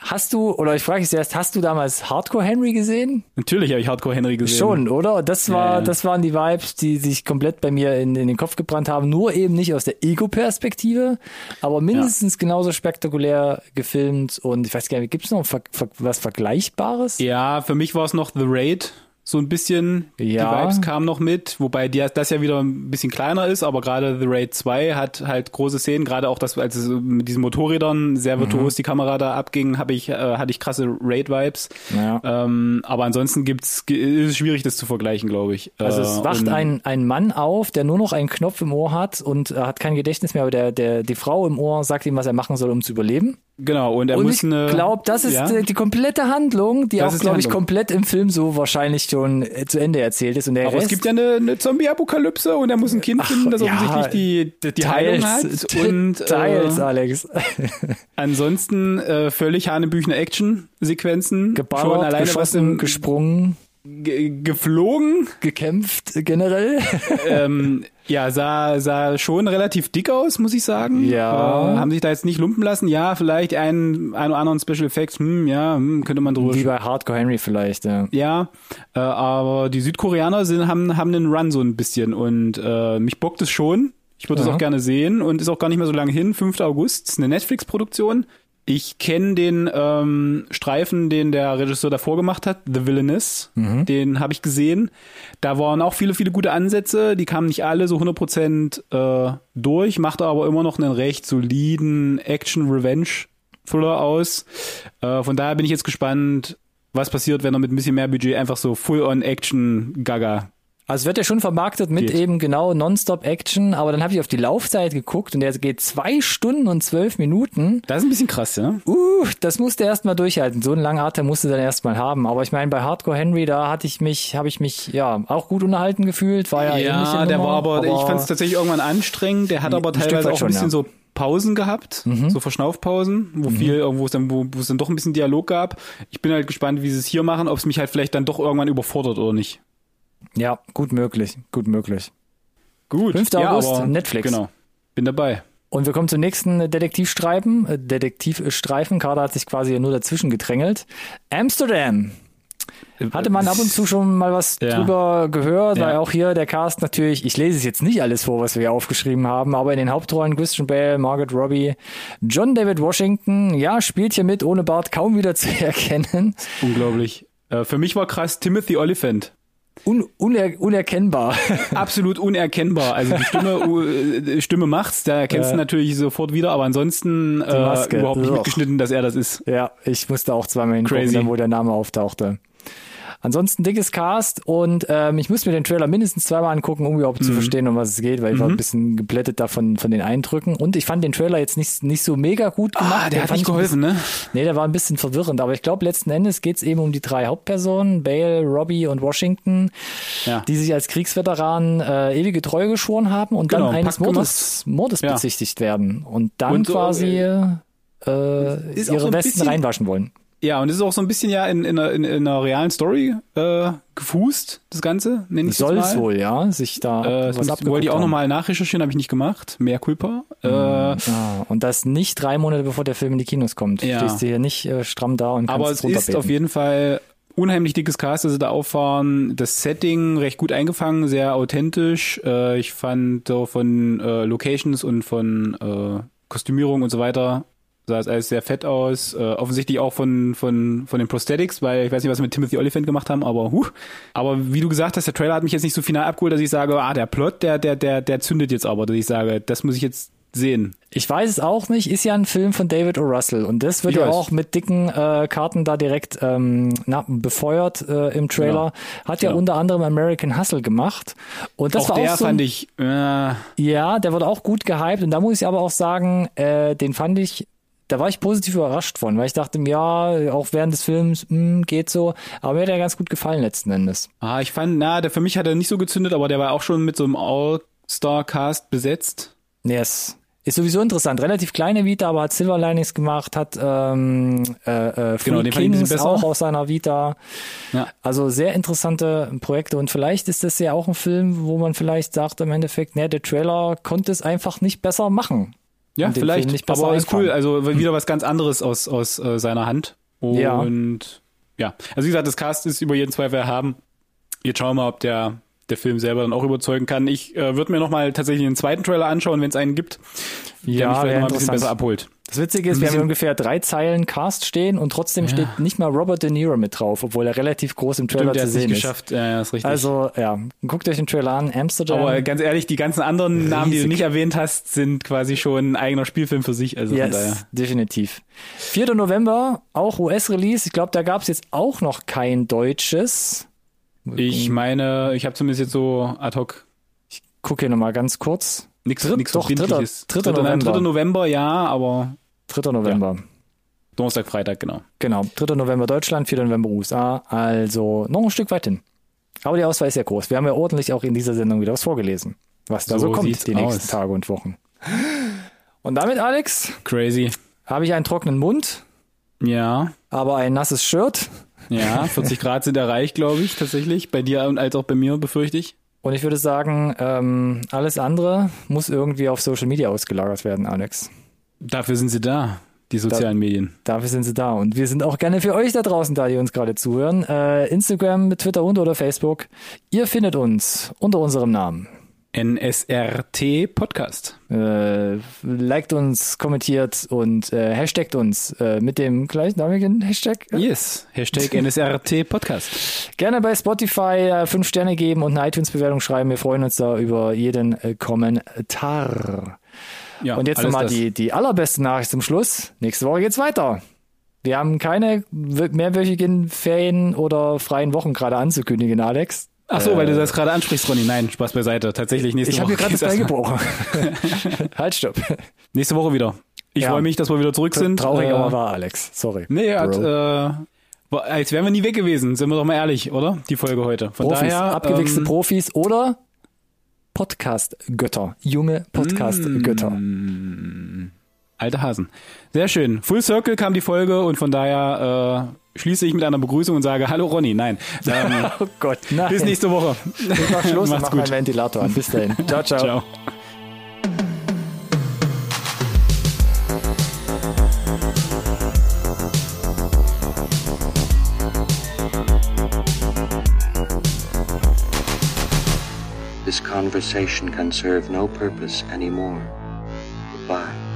Hast du, oder ich frage dich zuerst, hast du damals Hardcore Henry gesehen? Natürlich habe ich Hardcore Henry gesehen. Schon, oder? Das war, Ja, ja. das waren die Vibes, die sich komplett bei mir in, in den Kopf gebrannt haben. Nur eben nicht aus der Ego-Perspektive, aber mindestens genauso spektakulär gefilmt. Und ich weiß gar nicht, gibt es noch ver ver was Vergleichbares? Ja, für mich war es noch The Raid. So ein bisschen, Ja. die Vibes kamen noch mit, wobei die, das ja wieder ein bisschen kleiner ist, aber gerade The Raid 2 hat halt große Szenen, gerade auch das, als es mit diesen Motorrädern sehr virtuos die Kamera da abging, habe ich, äh, hatte ich krasse Raid-Vibes. Ja. Ähm, aber ansonsten gibt's, ist es schwierig, das zu vergleichen, glaube ich. Also Äh, es wacht und- ein, ein Mann auf, der nur noch einen Knopf im Ohr hat und äh, hat kein Gedächtnis mehr, aber der, der, die Frau im Ohr sagt ihm, was er machen soll, um zu überleben. Genau, und er und muss ich eine. glaube, das ist ja? die, die komplette Handlung, die Das auch, die glaube ich, komplett im Film so wahrscheinlich schon äh, zu Ende erzählt ist. Und der Aber Rest, es gibt ja eine, eine Zombie-Apokalypse und er muss ein Kind finden, das ja, offensichtlich die, die Heilung hat. Und Details, äh, Alex. [LAUGHS] ansonsten äh, völlig hanebüchene Action-Sequenzen. Geballert, alleine was geschossen, im, gesprungen, ge geflogen. gekämpft generell. [LAUGHS] ähm, ja, sah, sah schon relativ dick aus, muss ich sagen. Ja. Äh, haben sich da jetzt nicht lumpen lassen. Ja, vielleicht einen, einen oder anderen Special Effects, hm, ja, hm, könnte man drüber Wie bei Hardcore Henry vielleicht, ja. Ja, äh, aber die Südkoreaner sind, haben, haben einen Run so ein bisschen und äh, mich bockt es schon. Ich würde es Ja. auch gerne sehen und ist auch gar nicht mehr so lange hin. 5. August, ist eine Netflix-Produktion. Ich kenne den ähm, Streifen, den der Regisseur davor gemacht hat, The Villainess. Den habe ich gesehen. Da waren auch viele, viele gute Ansätze. Die kamen nicht alle so 100% äh, durch, machte aber immer noch einen recht soliden Action-Revenge-Thriller aus. Äh, von daher bin ich jetzt gespannt, was passiert, wenn er mit ein bisschen mehr Budget einfach so Full-on-Action-Gaga. Also es wird ja schon vermarktet mit Geht. eben genau Nonstop-Action, aber dann habe ich auf die Laufzeit geguckt und der geht zwei Stunden und zwölf Minuten. Das ist ein bisschen krass, ja? Uh, das musste erst mal durchhalten. So einen langen Atem musste dann erst mal haben. Aber ich meine, bei Hardcore Henry, da hatte ich mich, habe ich mich ja auch gut unterhalten gefühlt. War ja, ähnliche der Nummer, war aber, ich fand es tatsächlich irgendwann anstrengend. Der hat aber Ein teilweise auch ein schon, bisschen ja. Mhm. so Pausen gehabt, so Verschnaufpausen, wo viel irgendwo es dann, wo, wo es dann doch ein bisschen Dialog gab. Ich bin halt gespannt, wie sie es hier machen, ob es mich halt vielleicht dann doch irgendwann überfordert oder nicht. Ja, gut möglich, gut möglich. Gut. 5. ja, August, Netflix. Genau. Bin dabei. Und wir kommen zum nächsten Detektivstreifen. Äh, Detektivstreifen. Kader hat sich quasi nur dazwischen gedrängelt. Amsterdam. Hatte man ab und zu schon mal was Ja. drüber gehört, Ja. weil auch hier der Cast natürlich, ich lese es jetzt nicht alles vor, was wir hier aufgeschrieben haben, aber in den Hauptrollen Christian Bale, Margaret Robbie, John David Washington, ja, spielt hier mit, ohne Bart kaum wieder [LAUGHS] zu erkennen. Unglaublich. Äh, für mich war krass Timothy Oliphant. Un uner unerkennbar. [LAUGHS] Absolut unerkennbar. Also die Stimme, uh, Stimme macht's, da erkennst Ja. du natürlich sofort wieder, aber ansonsten äh, überhaupt nicht Ugh. mitgeschnitten, dass er das ist. Ja, ich musste auch zweimal hingucken, wo der Name auftauchte. Ansonsten dickes Cast und ähm, ich musste mir den Trailer mindestens zweimal angucken, um überhaupt Mhm. zu verstehen, um was es geht, weil ich war ein bisschen geblättet davon von den Eindrücken und ich fand den Trailer jetzt nicht, nicht so mega gut gemacht. Ah, der Den hat nicht geholfen, ne? bisschen- Nee, der war ein bisschen verwirrend, aber ich glaube letzten Endes geht's eben um die drei Hauptpersonen, Bale, Robbie und Washington, Ja. die sich als Kriegsveteranen äh, ewige Treue geschworen haben und Genau, dann eines Mordes, Mordes Ja. bezichtigt werden und dann Und quasi äh, auch ihre so Westen bisschen- reinwaschen wollen. Ja, und es ist auch so ein bisschen ja in, in, einer, in, in einer realen Story äh, gefußt, das Ganze, nenne ich Soll es wohl, ja, sich da Äh, was abgeguckt wollte ich auch nochmal nachrecherchieren, habe ich nicht gemacht. Mehr Culpa. Äh, Ah, und das nicht drei Monate bevor der Film in die Kinos kommt. Ja. Stehst du hier nicht äh, stramm da und kannst aber es ist auf jeden Fall unheimlich dickes Cast, das sie da auffahren. Das Setting recht gut eingefangen, sehr authentisch. Äh, ich fand so von äh, Locations und von äh, Kostümierung und so weiter sah es alles sehr fett aus. Äh, offensichtlich auch von, von, von den Prosthetics, weil ich weiß nicht, was sie mit Timothy Oliphant gemacht haben, aber huh. Aber wie du gesagt hast, der Trailer hat mich jetzt nicht so final abgeholt, dass ich sage, ah, der Plot, der, der, der, der zündet jetzt aber, dass ich sage, das muss ich jetzt sehen. Ich weiß es auch nicht, ist ja ein Film von David O. Russell und das wird Ich ja weiß. auch mit dicken äh, Karten da direkt ähm, na, befeuert äh, im Trailer. Hat ja Genau. unter anderem American Hustle gemacht und das auch war der auch so fand ein, ich, äh, ja, der wurde auch gut gehypt und da muss ich aber auch sagen, äh, den fand ich da war ich positiv überrascht von, weil ich dachte, ja, auch während des Films, mh, geht so, aber mir hat er ganz gut gefallen letzten Endes. ah, ich fand, na, der für mich hat er nicht so gezündet, aber der war auch schon mit so einem All-Star-Cast besetzt. Nee, es ist sowieso interessant. Relativ kleine Vita, aber hat Silver Linings gemacht, hat ähm, äh, äh, Free Genau, Kings auch aus seiner Vita. Ja. Also sehr interessante Projekte und vielleicht ist das ja auch ein Film, wo man vielleicht sagt im Endeffekt, ne, der Trailer konnte es einfach nicht besser machen. Ja, vielleicht, nicht aber ist cool, also wieder was ganz anderes aus, aus äh, seiner Hand. Ja. Und ja, also wie gesagt, das Cast ist über jeden Zweifel erhaben. Jetzt schauen wir mal, ob der, der Film selber dann auch überzeugen kann. Ich äh, würde mir nochmal tatsächlich einen zweiten Trailer anschauen, wenn es einen gibt, der Ja, mich vielleicht noch mal ein bisschen besser abholt. Das Witzige ist, wir haben ungefähr drei Zeilen Cast stehen und trotzdem steht nicht mal Robert De Niro mit drauf, obwohl er relativ groß im Trailer Stimmt, der zu hat es nicht sehen ist. geschafft. Ja, ja, ist richtig. Also ja, guckt euch den Trailer an, Amsterdam. aber ganz ehrlich, die ganzen anderen Namen, die du Riesig. nicht erwähnt hast, sind quasi schon ein eigener Spielfilm für sich. Also von daher. Yes, definitiv. 4. November, auch US-Release. Ich glaube, da gab es jetzt auch noch kein deutsches. Ich meine, ich habe zumindest jetzt so ad hoc Guck hier nochmal ganz kurz. nichts Dritt- nichts doch, dritter- dritter nein, November. 3. November, ja, aber 3. November. Donnerstag, Freitag, genau. Genau, 3. November Deutschland, 4. November USA. Also noch ein Stück weit hin. Aber die Auswahl ist ja groß. Wir haben ja ordentlich auch in dieser Sendung wieder was vorgelesen, was da so, So kommt die nächsten aus. Tage und Wochen. Und damit, Alex, Crazy. habe ich einen trockenen Mund, Ja, aber ein nasses Shirt. Ja, [LAUGHS] 40 Grad sind erreicht, glaube ich, tatsächlich. Bei dir und als auch bei mir, befürchte ich. Und ich würde sagen, ähm, alles andere muss irgendwie auf Social Media ausgelagert werden, Alex. Dafür sind sie da, die sozialen Medien. Dafür sind sie da. Und wir sind auch gerne für euch da draußen da, die uns gerade zuhören. Äh, Instagram, Twitter und oder Facebook. Ihr findet uns unter unserem Namen. NSRT Podcast. Äh, liked uns, kommentiert und äh, hashtagt uns äh, mit dem gleichnamigen Hashtag. Yes, Hashtag NSRT Podcast. [LAUGHS] Gerne bei Spotify äh, fünf Sterne geben und eine iTunes-Bewertung schreiben. Wir freuen uns da über jeden äh, Kommentar. Ja, Und jetzt nochmal die, die allerbeste Nachricht zum Schluss. Nächste Woche geht's weiter. Wir haben keine mehrwöchigen Ferien oder freien Wochen gerade anzukündigen, Alex. Ach so, weil du das gerade ansprichst, Ronny. Nein, Spaß beiseite. Tatsächlich nächste Ich habe Woche. hier gerade das geht's Bein erst- gebrochen. [LAUGHS] halt, stopp. Nächste Woche wieder. Ich Ja. freue mich, dass wir wieder zurück sind. Traurig, Äh, aber wahr, Alex. Sorry. Nee, hat, äh, war- als wären wir nie weg gewesen, sind wir doch mal ehrlich, oder? Die Folge heute. Von Profis, daher, abgewichste ähm, Profis oder Podcast-Götter. Junge Podcast-Götter. Mm. Alte Hasen. Sehr schön. Full Circle kam die Folge und von daher äh, schließe ich mit einer Begrüßung und sage Hallo Ronny. Nein. Ähm, [LAUGHS] Oh Gott, nein. bis nächste Woche. Ich mach Schluss und mach gut. meinen Ventilator an. Bis dahin. Ciao, ciao. Ciao. This conversation can serve no purpose anymore. Goodbye.